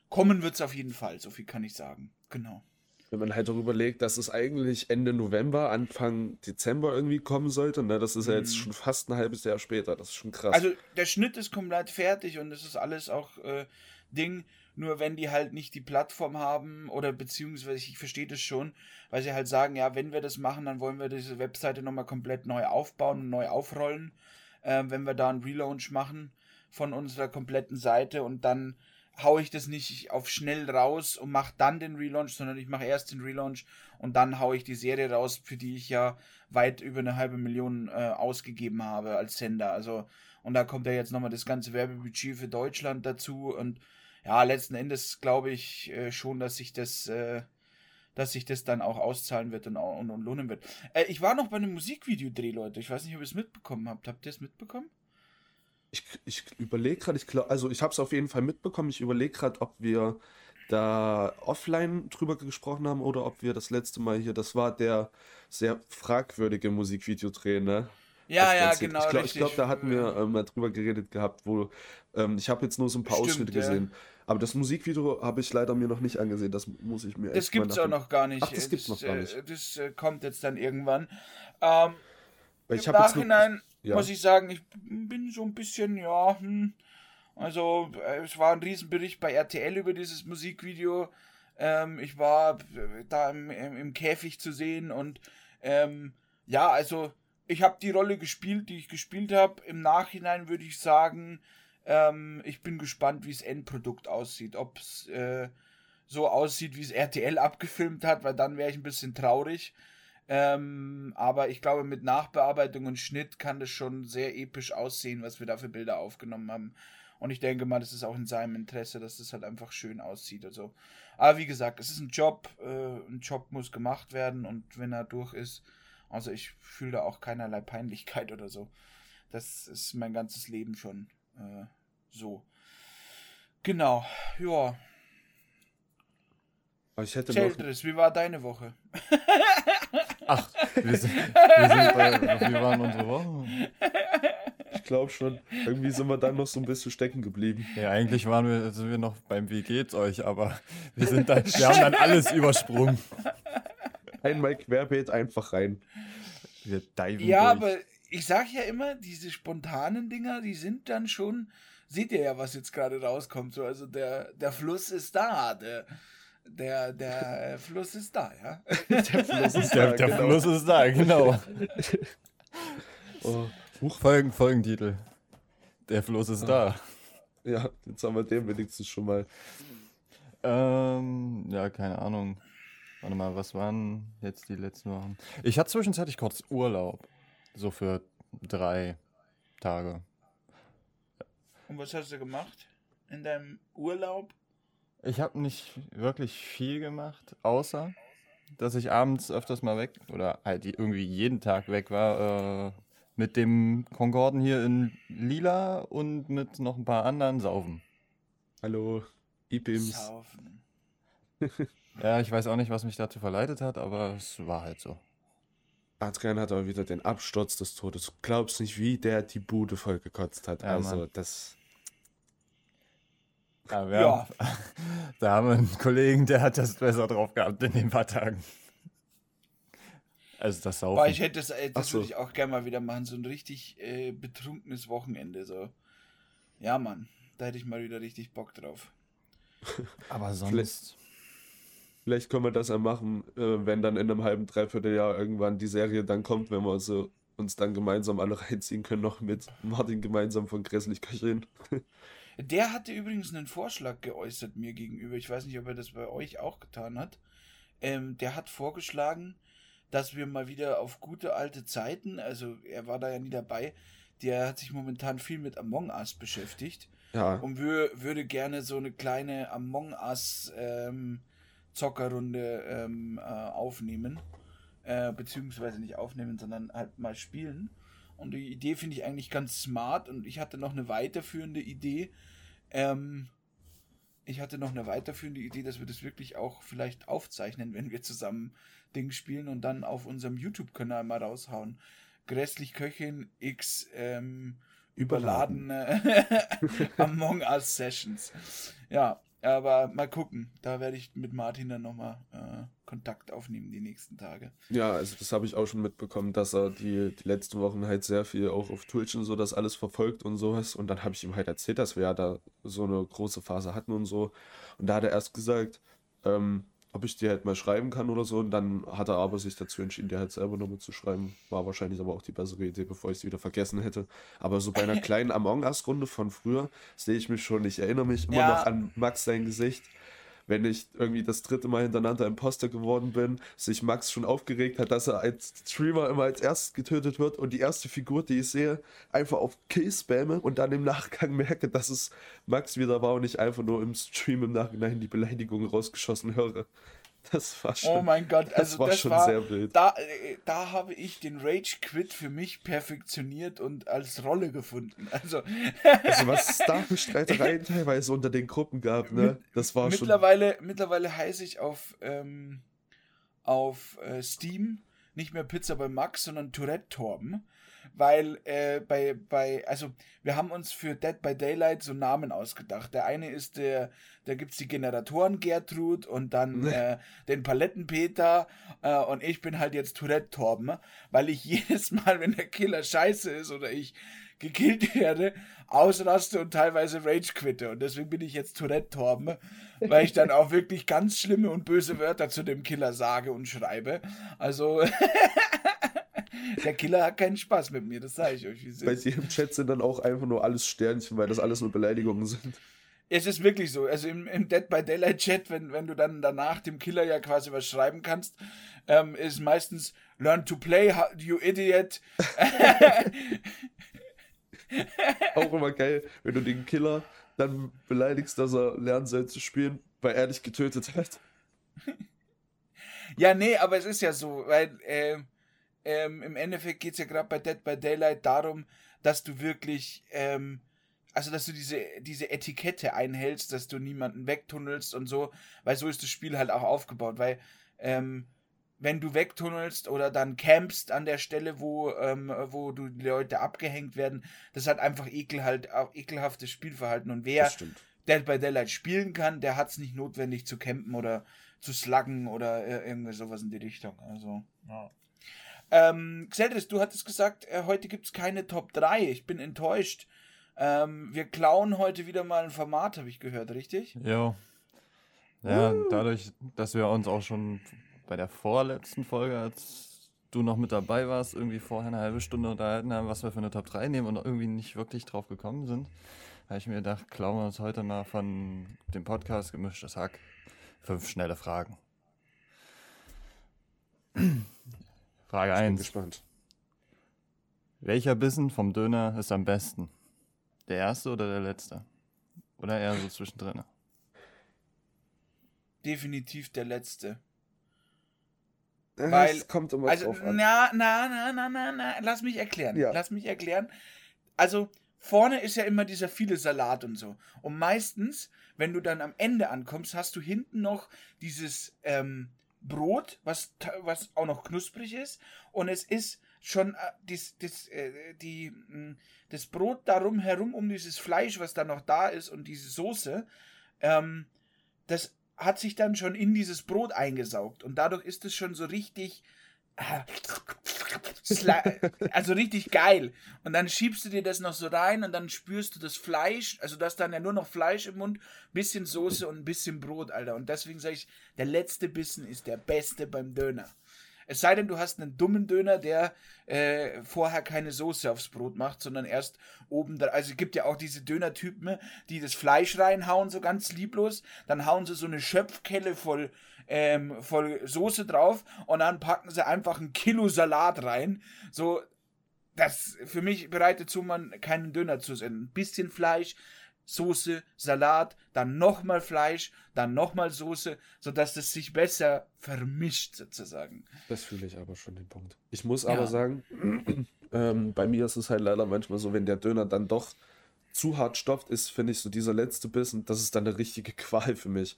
C: kommen wird es auf jeden Fall, so viel kann ich sagen. Genau
B: wenn man halt darüber legt, dass es eigentlich Ende November, Anfang Dezember irgendwie kommen sollte, ne, das ist ja jetzt mhm. schon fast ein halbes Jahr später, das ist schon krass.
C: Also der Schnitt ist komplett fertig und es ist alles auch äh, Ding, nur wenn die halt nicht die Plattform haben oder beziehungsweise ich verstehe das schon, weil sie halt sagen, ja, wenn wir das machen, dann wollen wir diese Webseite nochmal komplett neu aufbauen und neu aufrollen, äh, wenn wir da einen Relaunch machen von unserer kompletten Seite und dann haue ich das nicht auf schnell raus und mache dann den Relaunch, sondern ich mache erst den Relaunch und dann haue ich die Serie raus, für die ich ja weit über eine halbe Million äh, ausgegeben habe als Sender. Also, und da kommt ja jetzt nochmal das ganze Werbebudget für Deutschland dazu und ja, letzten Endes glaube ich äh, schon, dass sich das, äh, dass sich das dann auch auszahlen wird und, und, und lohnen wird. Äh, ich war noch bei einem Musikvideodreh, Leute. Ich weiß nicht, ob ihr es mitbekommen habt. Habt ihr es mitbekommen?
B: Ich, ich überlege gerade, ich glaube, also ich habe es auf jeden Fall mitbekommen. Ich überlege gerade, ob wir da offline drüber gesprochen haben oder ob wir das letzte Mal hier, das war der sehr fragwürdige Musikvideodreh, ne?
C: Ja, ja, genau.
B: Ich glaube, glaub, da hatten wir ähm, mal drüber geredet gehabt, wo ähm, ich habe jetzt nur so ein paar Stimmt, Ausschnitte ja. gesehen. Aber das Musikvideo habe ich leider mir noch nicht angesehen. Das muss ich mir
C: Das gibt es auch noch gar nicht.
B: Ach, das gibt's das, noch gar nicht.
C: Äh, das äh, kommt jetzt dann irgendwann. Ähm, Im Nachhinein ja. muss ich sagen, ich bin so ein bisschen, ja, hm, also äh, es war ein Riesenbericht bei RTL über dieses Musikvideo. Ähm, ich war äh, da im, im, Käfig zu sehen und ähm, ja, also ich habe die Rolle gespielt, die ich gespielt habe. Im Nachhinein würde ich sagen, ähm, ich bin gespannt, wie das Endprodukt aussieht. Ob es äh, so aussieht, wie es RTL abgefilmt hat, weil dann wäre ich ein bisschen traurig. Ähm, aber ich glaube, mit Nachbearbeitung und Schnitt kann das schon sehr episch aussehen, was wir da für Bilder aufgenommen haben. Und ich denke mal, das ist auch in seinem Interesse, dass das halt einfach schön aussieht. Also, aber wie gesagt, es ist ein Job. Äh, ein Job muss gemacht werden und wenn er durch ist, also ich fühle da auch keinerlei Peinlichkeit oder so. Das ist mein ganzes Leben schon äh, so. Genau, ja.
B: Ich hätte
C: Childress, wie war deine Woche?
A: Ach, wir sind, wir sind bei, wie waren unsere Wochen?
B: Ich glaube schon. Irgendwie sind wir dann noch so ein bisschen stecken geblieben.
A: Ja, eigentlich waren wir, sind wir noch beim Wie geht's euch, aber wir sind dann, wir haben dann alles übersprungen.
B: Einmal querbeet einfach rein.
A: Wir diven
C: Ja, durch. aber ich sag ja immer, diese spontanen Dinger, die sind dann schon, seht ihr ja, was jetzt gerade rauskommt. So, also der, der Fluss ist da. Der, der, der Fluss ist da, ja.
A: Der Fluss ist da, der, der genau. Fluss ist da, genau. oh. Folgen, Folgentitel. Der Fluss ist da.
B: Ja, jetzt haben wir den wenigstens schon mal.
A: Ähm, ja, keine Ahnung. Warte mal, was waren jetzt die letzten Wochen? Ich hatte zwischenzeitlich kurz Urlaub. So für drei Tage.
C: Und was hast du gemacht in deinem Urlaub?
A: Ich habe nicht wirklich viel gemacht, außer dass ich abends öfters mal weg oder halt irgendwie jeden Tag weg war äh, mit dem Concorden hier in Lila und mit noch ein paar anderen Saufen.
B: Hallo, Ipims. Saufen.
A: ja, ich weiß auch nicht, was mich dazu verleitet hat, aber es war halt so.
B: Adrian hat aber wieder den Absturz des Todes. Du glaubst nicht, wie der die Bude vollgekotzt hat. Ja, also, Mann. das.
A: Ja, wir ja. Haben, da haben wir einen Kollegen, der hat das besser drauf gehabt in den paar Tagen. Also das Saufen.
C: Boah, ich hätte das, äh, das so. würde ich auch gerne mal wieder machen, so ein richtig äh, betrunkenes Wochenende. So. Ja, Mann, da hätte ich mal wieder richtig Bock drauf.
A: Aber sonst. Vielleicht,
B: vielleicht können wir das ja machen, äh, wenn dann in einem halben, dreiviertel Jahr irgendwann die Serie dann kommt, wenn wir so uns dann gemeinsam alle reinziehen können, noch mit Martin gemeinsam von Grässlich Köchin.
C: Der hatte übrigens einen Vorschlag geäußert mir gegenüber. Ich weiß nicht, ob er das bei euch auch getan hat. Ähm, der hat vorgeschlagen, dass wir mal wieder auf gute alte Zeiten, also er war da ja nie dabei, der hat sich momentan viel mit Among Us beschäftigt.
B: Ja.
C: Und wür würde gerne so eine kleine Among Us ähm, Zockerrunde ähm, äh, aufnehmen. Äh, beziehungsweise nicht aufnehmen, sondern halt mal spielen. Und die Idee finde ich eigentlich ganz smart und ich hatte noch eine weiterführende Idee. Ähm, ich hatte noch eine weiterführende Idee, dass wir das wirklich auch vielleicht aufzeichnen, wenn wir zusammen Ding spielen und dann auf unserem YouTube-Kanal mal raushauen. Grässlich Köchin X ähm, überladene Among Us Sessions. Ja, aber mal gucken. Da werde ich mit Martin dann nochmal äh, Kontakt aufnehmen die nächsten Tage.
B: Ja, also das habe ich auch schon mitbekommen, dass er die, die letzten Wochen halt sehr viel auch auf Twitch und so das alles verfolgt und sowas. Und dann habe ich ihm halt erzählt, dass wir ja da so eine große Phase hatten und so. Und da hat er erst gesagt, ähm, ob ich dir halt mal schreiben kann oder so. Und dann hat er aber sich dazu entschieden, dir halt selber nochmal zu schreiben. War wahrscheinlich aber auch die bessere Idee, bevor ich es wieder vergessen hätte. Aber so bei einer kleinen Among Us-Runde von früher sehe ich mich schon. Ich erinnere mich immer
C: Ja.
B: noch an Max sein Gesicht. Wenn ich irgendwie das dritte Mal hintereinander Imposter geworden bin, sich Max schon aufgeregt hat, dass er als Streamer immer als erstes getötet wird und die erste Figur, die ich sehe, einfach auf Kill spamme und dann im Nachgang merke, dass es Max wieder war und ich einfach nur im Stream im Nachhinein die Beleidigung rausgeschossen höre. Das war schon,
C: Oh mein Gott, also
B: das war
C: das
B: schon
C: war,
B: sehr wild.
C: Da, äh, da habe ich den Rage Quit für mich perfektioniert und als Rolle gefunden. Also
B: Also was es da für Streitereien teilweise unter den Gruppen gab, ne? Das war schon.
C: mittlerweile, mittlerweile heiße ich auf, ähm, auf äh, Steam nicht mehr Pizza bei Max, sondern Tourette Torben. Weil äh, bei, bei, also wir haben uns für Dead by Daylight so Namen ausgedacht. Der eine ist der, da gibt's die Generatoren Gertrud und dann äh, den Palettenpeter äh, und ich bin halt jetzt Tourette Torben, weil ich jedes Mal, wenn der Killer scheiße ist oder ich gekillt werde, ausraste und teilweise Rage quitte. Und deswegen bin ich jetzt Tourette Torben, weil ich dann auch wirklich ganz schlimme und böse Wörter zu dem Killer sage und schreibe. Also der Killer hat keinen Spaß mit mir, das sage ich euch. Wie
B: Bei dir im Chat sind dann auch einfach nur alles Sternchen, weil das alles nur Beleidigungen sind.
C: Es ist wirklich so. Also im, im Dead by Daylight Chat, wenn, wenn du dann danach dem Killer ja quasi was schreiben kannst, ähm, ist meistens Learn to play, you idiot.
B: Auch immer geil, wenn du den Killer dann beleidigst, dass er lernen soll zu spielen, weil er dich getötet hat.
C: Ja, nee, aber es ist ja so, weil ähm, ähm, im Endeffekt geht es ja gerade bei Dead by Daylight darum, dass du wirklich, ähm, also dass du diese, diese Etikette einhältst, dass du niemanden wegtunnelst und so, weil so ist das Spiel halt auch aufgebaut, weil ähm, wenn du wegtunnelst oder dann campst an der Stelle, wo, ähm, wo du die Leute abgehängt werden, das hat einfach ekel halt, auch ekelhaftes Spielverhalten. Und wer. Dead by Daylight spielen kann, der hat es nicht notwendig zu campen oder zu sluggen oder äh, irgendwie sowas in die Richtung. Also, ja. Ähm, Xeldris, du hattest gesagt, äh, heute gibt es keine Top 3. Ich bin enttäuscht. Ähm, wir klauen heute wieder mal ein Format, habe ich gehört, richtig?
A: Jo. Ja, dadurch, dass wir uns auch schon bei der vorletzten Folge, als du noch mit dabei warst, irgendwie vorher eine halbe Stunde unterhalten haben, was wir für eine Top 3 nehmen und irgendwie nicht wirklich drauf gekommen sind, habe ich mir gedacht, klauen wir uns heute mal von dem Podcast Gemischtes Hack fünf schnelle Fragen. Frage
B: Ich bin
A: 1.
B: gespannt.
A: Welcher Bissen vom Döner ist am besten? Der erste oder der letzte? Oder eher so zwischendrin?
C: Definitiv der letzte.
B: Äh,
C: Weil-
B: es kommt immer
C: Also,
B: drauf an.
C: na, na, na, na, na, na, lass mich erklären.
B: Ja.
C: Lass mich erklären. Also, vorne ist ja immer dieser viele Salat und so. Und meistens, wenn du dann am Ende ankommst, hast du hinten noch dieses ähm, Brot, was, was auch noch knusprig ist. Und es ist schon äh, dies, dies, äh, die, mh, das Brot darum herum, um dieses Fleisch, was da noch da ist und diese Soße, ähm, das hat sich dann schon in dieses Brot eingesaugt. Und dadurch ist es schon so richtig. Also richtig geil. Und dann schiebst du dir das noch so rein und dann spürst du das Fleisch. Also das dann ja nur noch Fleisch im Mund, bisschen Soße und ein bisschen Brot, Alter. Und deswegen sage ich, der letzte Bissen ist der beste beim Döner. Es sei denn, du hast einen dummen Döner, der äh, vorher keine Soße aufs Brot macht, sondern erst oben da. Also es gibt ja auch diese Dönertypen, die das Fleisch reinhauen, so ganz lieblos. Dann hauen sie so eine Schöpfkelle voll, ähm, voll Soße drauf und dann packen sie einfach ein Kilo Salat rein. So, das für mich bereitet so man keinen Döner zu essen. Ein bisschen Fleisch, Soße, Salat, dann nochmal Fleisch, dann nochmal Soße, sodass das sich besser vermischt sozusagen.
B: Das fühle ich aber schon den Punkt. Ich muss ja. aber sagen, ähm, bei mir ist es halt leider manchmal so, wenn der Döner dann doch zu hart stopft ist, finde ich so dieser letzte Bissen, das ist dann eine richtige Qual für mich.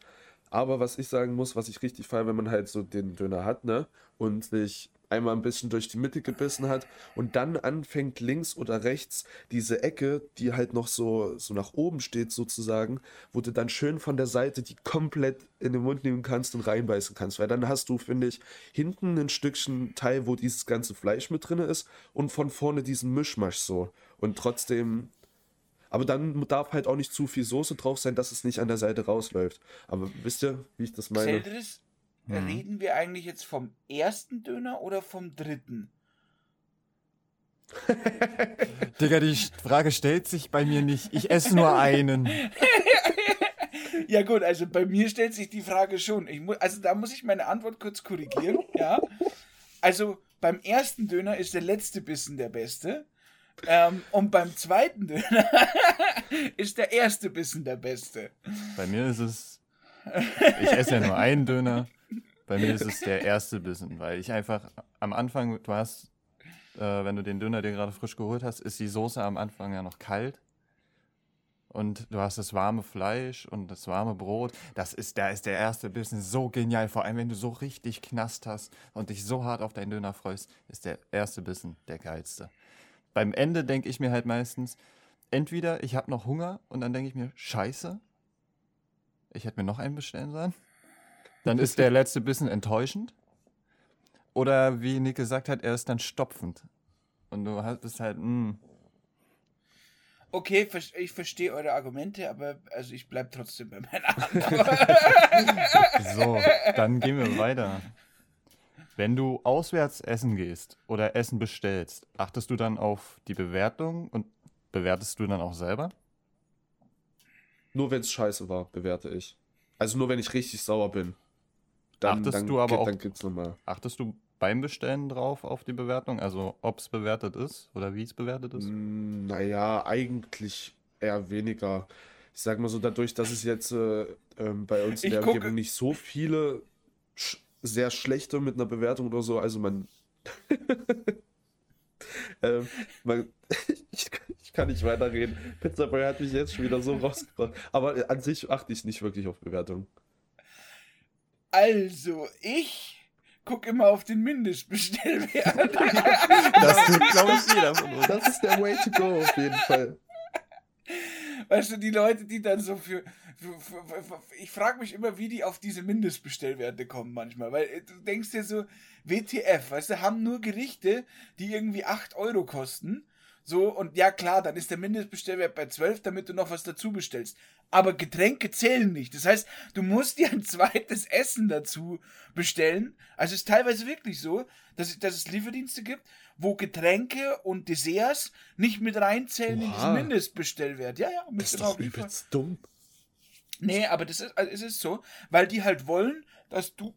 B: Aber was ich sagen muss, was ich richtig feiere, wenn man halt so den Döner hat, ne, und sich einmal ein bisschen durch die Mitte gebissen hat und dann anfängt links oder rechts diese Ecke, die halt noch so, so nach oben steht sozusagen, wo du dann schön von der Seite die komplett in den Mund nehmen kannst und reinbeißen kannst, weil dann hast du, finde ich, hinten ein Stückchen Teil, wo dieses ganze Fleisch mit drin ist und von vorne diesen Mischmasch so. Und trotzdem aber dann darf halt auch nicht zu viel Soße drauf sein, dass es nicht an der Seite rausläuft. Aber wisst ihr, wie ich das meine?
C: Selteres Mhm. Reden wir eigentlich jetzt vom ersten Döner oder vom dritten?
A: Digga, die Frage stellt sich bei mir nicht. Ich esse nur einen.
C: ja gut, also bei mir stellt sich die Frage schon. Ich muss, also da muss ich meine Antwort kurz korrigieren. ja. Also beim ersten Döner ist der letzte Bissen der beste. Ähm, und beim zweiten Döner ist der erste Bissen der beste.
A: Bei mir ist es. Ich esse ja nur einen Döner. Bei mir ist es der erste Bissen, weil ich einfach am Anfang, du hast, äh, wenn du den Döner dir gerade frisch geholt hast, ist die Soße am Anfang ja noch kalt. Und du hast das warme Fleisch und das warme Brot. Das ist, da ist der erste Bissen so genial. Vor allem, wenn du so richtig Knast hast und dich so hart auf deinen Döner freust, ist der erste Bissen der geilste. Beim Ende denke ich mir halt meistens, entweder ich habe noch Hunger und dann denke ich mir, scheiße, ich hätte mir noch einen bestellen sollen. Dann ist der letzte Bissen enttäuschend. Oder wie Nick gesagt hat, er ist dann stopfend. Und du bist halt, mh. Hm.
C: Okay, ich verstehe eure Argumente, aber also ich bleibe trotzdem bei meiner Antwort.
A: so, dann gehen wir weiter. Wenn du auswärts essen gehst oder Essen bestellst, achtest du dann auf die Bewertung und bewertest du dann auch selber?
B: Nur wenn es scheiße war, bewerte ich. Also nur wenn ich richtig sauer bin. Dann,
A: achtest
B: dann,
A: du aber
B: geht,
A: auch,
B: dann gibt's nochmal.
A: Achtest du beim Bestellen drauf auf die Bewertung? Also ob es bewertet ist oder wie es bewertet ist?
B: Mm, naja, eigentlich eher weniger. Ich sag mal so, dadurch, dass es jetzt äh, ähm, bei uns in der Umgebung nicht so viele sch sehr schlechte mit einer Bewertung oder so, also man. ähm, man ich, ich, kann nicht weiterreden. Pizza Boy hat mich jetzt schon wieder so rausgebracht. Aber an sich achte ich nicht wirklich auf Bewertung.
C: Also, ich gucke immer auf den Mindestbestellwert.
B: das tut, glaube ich, jeder von uns. Das ist der Way to go, auf jeden Fall.
C: Weißt du, die Leute, die dann so für. für, für, für ich frage mich immer, wie die auf diese Mindestbestellwerte kommen manchmal. Weil äh, du denkst dir so, WTF, weißt du, haben nur Gerichte, die irgendwie 8 Euro kosten. So, und ja klar, dann ist der Mindestbestellwert bei 12, damit du noch was dazu bestellst aber Getränke zählen nicht. Das heißt, du musst dir ein zweites Essen dazu bestellen. Also es ist teilweise wirklich so, dass, dass es Lieferdienste gibt, wo Getränke und Desserts nicht mit reinzählen Oha. in diesen Mindestbestellwert. Ja, ja,
B: das ist doch übelst dumm.
C: Nee, aber das ist, also es ist so, weil die halt wollen, dass du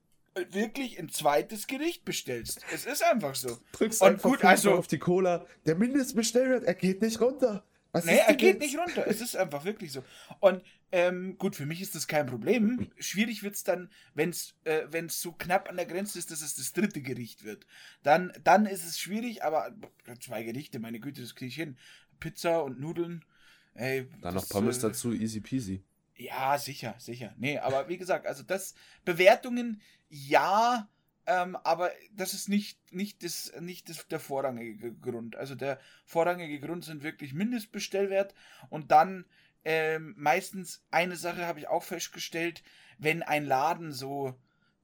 C: wirklich ein zweites Gericht bestellst. Es ist einfach so.
B: Drückst und gut, also auf die Cola. Der Mindestbestellwert, er geht nicht runter.
C: Was nee, er geht nicht runter. Es ist einfach wirklich so. Und ähm, gut, für mich ist das kein Problem. Schwierig wird es dann, wenn es äh, so knapp an der Grenze ist, dass es das dritte Gericht wird. Dann, dann ist es schwierig, aber zwei Gerichte, meine Güte, das kriege ich hin. Pizza und Nudeln. Ey,
B: dann das, noch Pommes äh, dazu, easy peasy.
C: Ja, sicher, sicher. Nee, aber wie gesagt, also das Bewertungen, ja, ähm, aber das ist nicht, nicht, das, nicht das, der vorrangige Grund. Also der vorrangige Grund sind wirklich Mindestbestellwert und dann ähm, meistens eine Sache habe ich auch festgestellt, wenn ein Laden so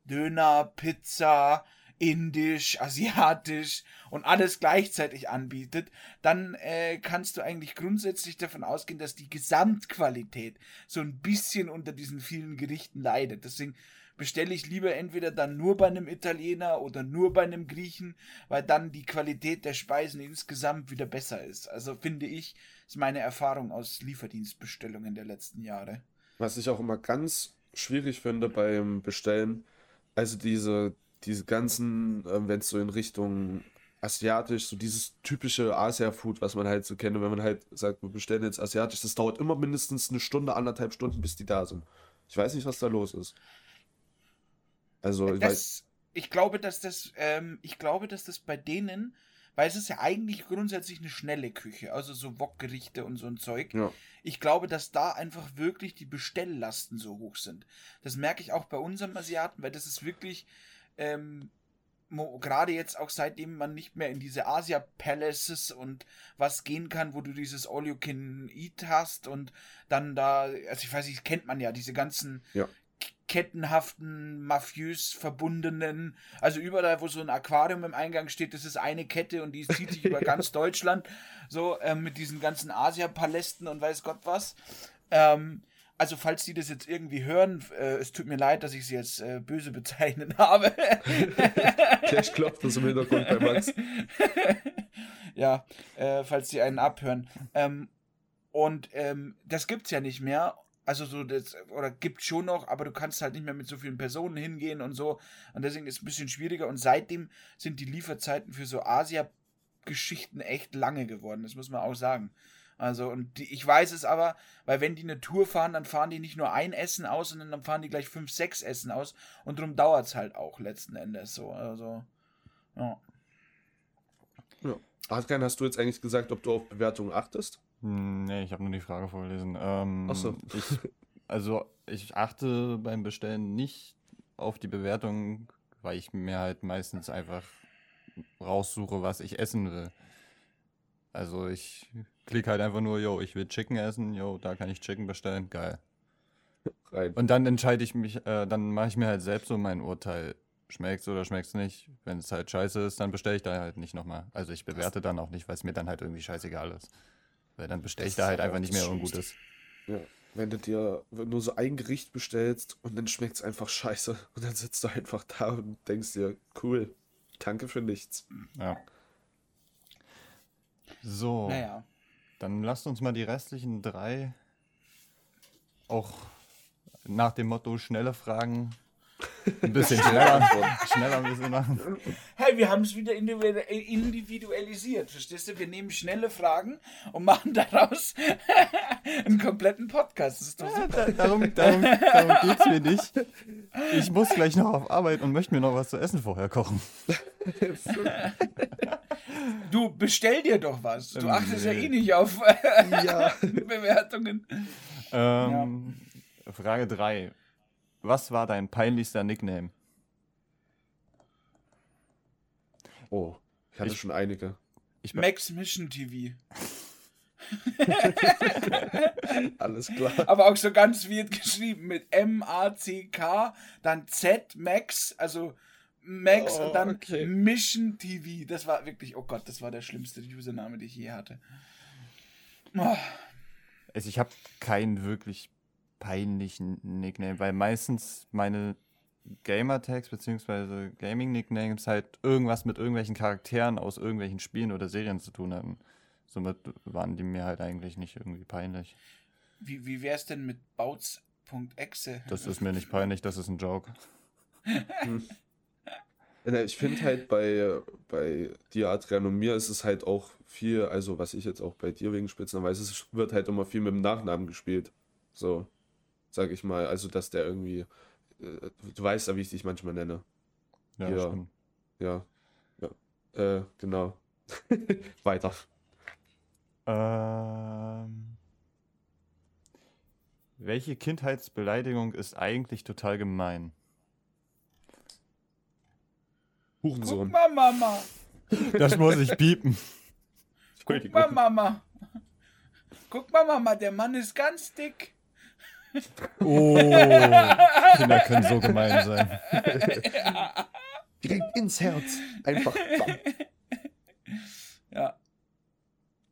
C: Döner, Pizza, indisch, asiatisch und alles gleichzeitig anbietet, dann äh, kannst du eigentlich grundsätzlich davon ausgehen, dass die Gesamtqualität so ein bisschen unter diesen vielen Gerichten leidet. Deswegen bestelle ich lieber entweder dann nur bei einem Italiener oder nur bei einem Griechen, weil dann die Qualität der Speisen insgesamt wieder besser ist. Also finde ich, ist meine Erfahrung aus Lieferdienstbestellungen der letzten Jahre.
B: Was ich auch immer ganz schwierig finde beim Bestellen, also diese, diese ganzen, äh, wenn es so in Richtung asiatisch, so dieses typische Asia-Food, was man halt so kennt, wenn man halt sagt, wir bestellen jetzt asiatisch, das dauert immer mindestens eine Stunde, anderthalb Stunden, bis die da sind. Ich weiß nicht, was da los ist. Also, ich,
C: das, ich glaube, dass das, ähm, ich glaube, dass das bei denen, weil es ist ja eigentlich grundsätzlich eine schnelle Küche, also so Wokgerichte und so ein Zeug.
B: Ja.
C: Ich glaube, dass da einfach wirklich die Bestelllasten so hoch sind. Das merke ich auch bei unserem Asiaten, weil das ist wirklich, ähm, gerade jetzt auch seitdem man nicht mehr in diese Asia Palaces und was gehen kann, wo du dieses All You Can Eat hast und dann da, also ich weiß nicht, kennt man ja diese ganzen
B: Ja.
C: Kettenhaften, mafiös verbundenen, also überall, wo so ein Aquarium im Eingang steht, das ist eine Kette und die zieht sich über ganz Deutschland, so ähm, mit diesen ganzen Asia-Palästen und weiß Gott was. Ähm, also falls die das jetzt irgendwie hören, äh, es tut mir leid, dass ich sie jetzt äh, böse bezeichnet habe.
B: Gleich klopft das im Hintergrund bei Max.
C: ja, äh, falls die einen abhören. Ähm, und ähm, das gibt's ja nicht mehr. Also so das, oder gibt schon noch, aber du kannst halt nicht mehr mit so vielen Personen hingehen und so. Und deswegen ist es ein bisschen schwieriger. Und seitdem sind die Lieferzeiten für so Asia-Geschichten echt lange geworden. Das muss man auch sagen. Also, und die, ich weiß es aber, weil wenn die eine Tour fahren, dann fahren die nicht nur ein Essen aus, sondern dann fahren die gleich fünf, sechs Essen aus. Und darum dauert es halt auch letzten Endes so. Also, ja.
B: Ja. Hast du jetzt eigentlich gesagt, ob du auf Bewertungen achtest?
A: Nee, ich habe nur die Frage vorgelesen. Ähm,
B: Ach so.
A: Ich, also, ich achte beim Bestellen nicht auf die Bewertung, weil ich mir halt meistens einfach raussuche, was ich essen will. Also, ich klicke halt einfach nur, yo, ich will Chicken essen, yo, da kann ich Chicken bestellen, geil.
B: Rein.
A: Und dann entscheide ich mich, äh, dann mache ich mir halt selbst so mein Urteil. Schmeckt's oder schmeckt's nicht? Wenn es halt scheiße ist, dann bestelle ich da halt nicht nochmal. Also ich bewerte dann auch nicht, weil es mir dann halt irgendwie scheißegal ist. Weil dann bestelle ich da halt einfach nicht mehr Ungutes.
B: Ja. Wenn du dir nur so ein Gericht bestellst und dann schmeckt es einfach scheiße und dann sitzt du einfach da und denkst dir, cool, danke für nichts.
A: Ja. So,
C: Naja.
A: dann lasst uns mal die restlichen drei auch nach dem Motto schnelle Fragen ein bisschen schneller, schneller ein bisschen machen.
C: Hey, wir haben es wieder individu- individualisiert, verstehst du? Wir nehmen schnelle Fragen und machen daraus einen kompletten Podcast. Das ist doch super.
A: Da, darum darum, darum geht es mir nicht. Ich muss gleich noch auf Arbeit und möchte mir noch was zu essen vorher kochen.
C: Du bestell dir doch was. Du
A: Ähm,
C: achtest ja eh nicht auf
B: Ja.
C: Bewertungen.
A: Ähm, Frage 3. Was war dein peinlichster Nickname?
B: Oh, ich hatte
A: Ich-
B: schon einige.
A: Ich,
C: Max Mission TV.
B: Alles klar.
C: Aber auch so ganz weird geschrieben mit M-A-C-K, dann Z, Max, also Max
B: Oh,
C: und dann
B: okay.
C: Mission TV. Das war wirklich, oh Gott, das war der schlimmste Username, den ich je hatte. Oh,
A: also ich habe keinen wirklich peinlichen Nickname, weil meistens meine Gamertags bzw. Gaming-Nicknames halt irgendwas mit irgendwelchen Charakteren aus irgendwelchen Spielen oder Serien zu tun hatten. Somit waren die mir halt eigentlich nicht irgendwie peinlich.
C: wie, wie wär's denn mit Bautz.exe?
A: Das ist mir nicht peinlich, das ist ein Joke.
B: Ich finde halt bei, bei dir, Adrian, und mir ist es halt auch viel, also was ich jetzt auch bei dir wegen Spitznamen weiß, es wird halt immer viel mit dem Nachnamen gespielt. So, sag ich mal. Also, dass der irgendwie, äh, du weißt ja, wie ich dich manchmal nenne.
A: Ja,
B: Ja.
A: stimmt.
B: Ja. Ja. Äh, genau. Weiter.
A: Ähm, welche Kindheitsbeleidigung ist eigentlich total gemein?
C: Guck
B: Hurensohn.
C: mal, Mama.
A: Das muss ich piepen.
C: Guck mal, Mama. Guck mal, Mama, der Mann ist ganz dick.
A: Oh, Kinder können so gemein sein.
B: Direkt ins Herz. Einfach. bam.
C: Ja.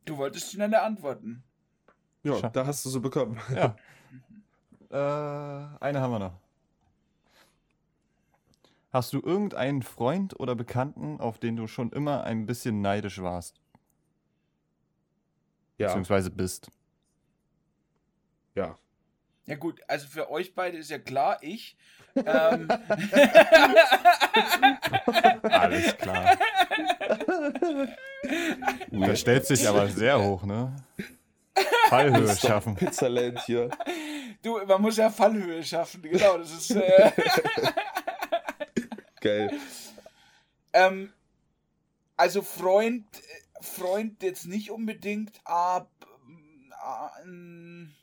C: Du wolltest schnelle antworten.
B: Ja, da hast du so bekommen.
A: Ja. Äh, eine haben wir noch. Hast du irgendeinen Freund oder Bekannten, auf den du schon immer ein bisschen neidisch warst?
B: Ja,
A: Beziehungsweise bist?
B: ja.
C: Ja gut, also für euch beide ist ja klar, ich. ähm,
A: Alles klar. Da stellt sich aber sehr hoch, ne? Fallhöhe schaffen.
B: Pizzaland hier.
C: du, man muss ja Fallhöhe schaffen, genau, das ist. Äh,
B: Geil.
C: ähm, also Freund, äh, Freund jetzt nicht unbedingt, ab, äh, ähm,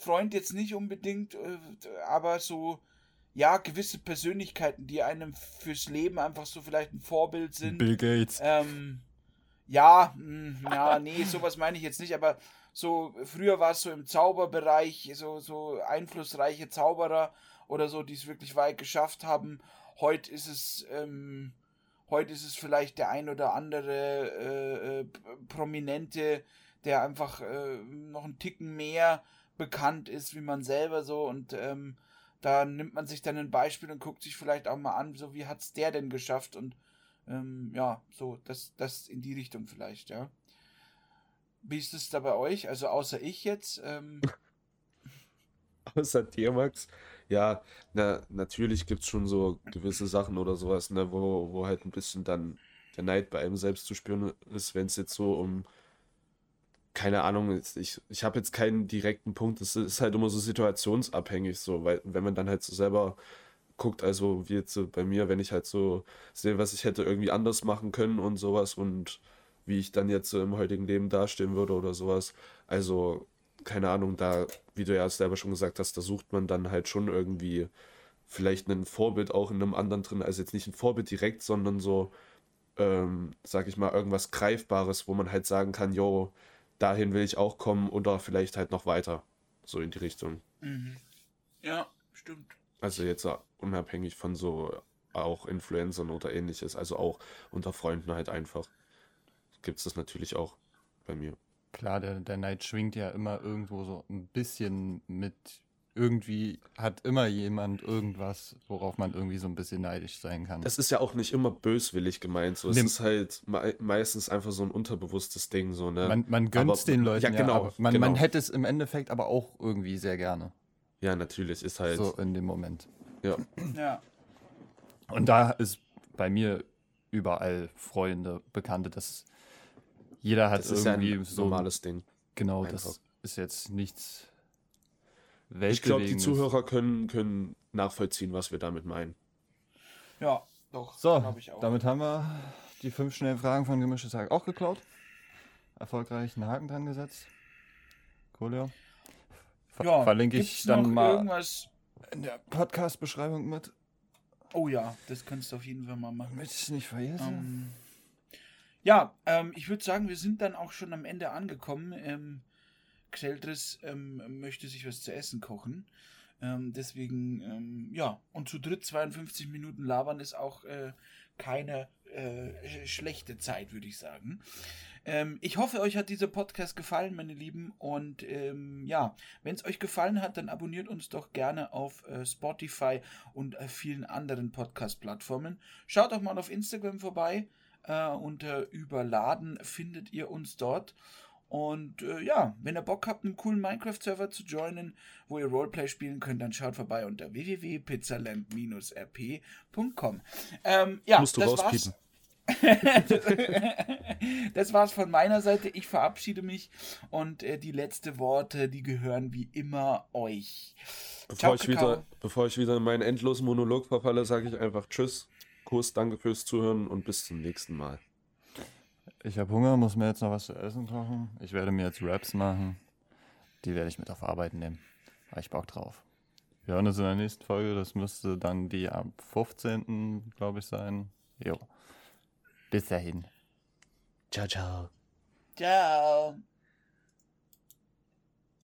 C: Freund jetzt nicht unbedingt, äh, aber so, ja, gewisse Persönlichkeiten, die einem fürs Leben einfach so vielleicht ein Vorbild sind.
A: Bill Gates.
C: Ähm, ja, mh, ja, nee, sowas meine ich jetzt nicht, aber so, früher war es so im Zauberbereich, so, so einflussreiche Zauberer oder so, die es wirklich weit geschafft haben. Heute ist es, ähm, heute ist es vielleicht der ein oder andere äh, äh, Prominente, der einfach äh, noch einen Ticken mehr bekannt ist, wie man selber so und ähm, da nimmt man sich dann ein Beispiel und guckt sich vielleicht auch mal an, so wie hat's der denn geschafft und ähm, ja, so, das, das in die Richtung vielleicht, ja. Wie ist es da bei euch? Also außer ich jetzt, ähm,
B: Außer dir, Max. Ja, na, natürlich gibt es schon so gewisse Sachen oder sowas, ne, wo, wo halt ein bisschen dann der Neid bei einem selbst zu spüren ist, wenn es jetzt so um, keine Ahnung, ich, ich habe jetzt keinen direkten Punkt, es ist halt immer so situationsabhängig, so, weil wenn man dann halt so selber guckt, also wie jetzt so bei mir, wenn ich halt so sehe, was ich hätte irgendwie anders machen können und sowas und wie ich dann jetzt so im heutigen Leben dastehen würde oder sowas. Also, keine Ahnung, da, wie du ja selber schon gesagt hast, da sucht man dann halt schon irgendwie vielleicht ein Vorbild auch in einem anderen drin. Also jetzt nicht ein Vorbild direkt, sondern so, ähm, sag ich mal, irgendwas Greifbares, wo man halt sagen kann, jo, dahin will ich auch kommen oder vielleicht halt noch weiter. So in die Richtung.
C: mhm. ja, stimmt.
B: Also jetzt unabhängig von so auch Influencern oder ähnliches, also auch unter Freunden halt einfach. Gibt es das natürlich auch bei mir.
A: Klar, der, der Neid schwingt ja immer irgendwo so ein bisschen mit. Irgendwie hat immer jemand irgendwas, worauf man irgendwie so ein bisschen neidisch sein kann.
B: Das ist ja auch nicht immer böswillig gemeint. So. Es
A: Nee.
B: ist halt mei meistens einfach so ein unterbewusstes Ding. So, ne?
A: man man gönnt es den Leuten,
B: ja, genau,
A: aber man,
B: genau.
A: man hätte es im Endeffekt aber auch irgendwie sehr gerne.
B: ja, natürlich ist halt.
A: So in dem Moment.
B: Ja.
C: Ja.
A: Und da ist bei mir überall Freunde, Bekannte, das jeder hat
B: Das ist ja
A: irgendwie
B: ein
A: so
B: normales Ding.
A: genau,
B: einfach.
A: das ist jetzt nichts
B: Ich glaube, die. Zuhörer können, können nachvollziehen, was wir damit meinen.
C: Ja, doch.
A: So,
C: glaub ich auch.
A: damit haben wir die fünf schnellen Fragen von Gemischtes Hack auch geklaut. Erfolgreich einen Haken dran gesetzt. Coolio. Ver
C: ja,
A: verlinke ich dann
C: noch
A: mal
C: Irgendwas?
A: in der Podcast-Beschreibung mit.
C: Oh ja, das kannst du auf jeden Fall mal machen.
A: Damit ich es nicht vergesse.
C: Ähm, ja, ähm, ich würde sagen, wir sind dann auch schon am Ende angekommen. Ähm, Xeldris ähm, möchte sich was zu essen kochen. Ähm, deswegen, ähm, ja, und zu dritt 52 Minuten labern ist auch äh, keine äh, schlechte Zeit, würde ich sagen. Ähm, ich hoffe, euch hat dieser Podcast gefallen, meine Lieben. Und ähm, ja, wenn es euch gefallen hat, dann abonniert uns doch gerne auf äh, Spotify und äh, vielen anderen Podcast-Plattformen. Schaut auch mal auf Instagram vorbei. Äh, unter Überladen findet ihr uns dort. Und äh, ja, wenn ihr Bock habt, einen coolen Minecraft-Server zu joinen, wo ihr Roleplay spielen könnt, dann schaut vorbei unter www.pizzaland-rp.com. Ähm, ja,
B: Musst du
C: das
B: rauspiepen.
C: war's. das war's von meiner Seite. Ich verabschiede mich und äh, die letzten Worte, die gehören wie immer euch.
B: Bevor,
C: Ciao,
B: ich
C: Kakao.
B: wieder, bevor ich wieder in meinen endlosen Monolog verfalle, sage ich einfach Tschüss, Kuss, danke fürs Zuhören und bis zum nächsten Mal.
A: Ich habe Hunger, muss mir jetzt noch was zu essen kochen. Ich werde mir jetzt Raps machen. Die werde ich mit auf Arbeit nehmen. Habe ich Bock drauf. Wir hören uns in der nächsten Folge. Das müsste dann die am 15. glaube ich sein. Jo. Bis dahin.
B: Ciao, ciao.
C: Ciao.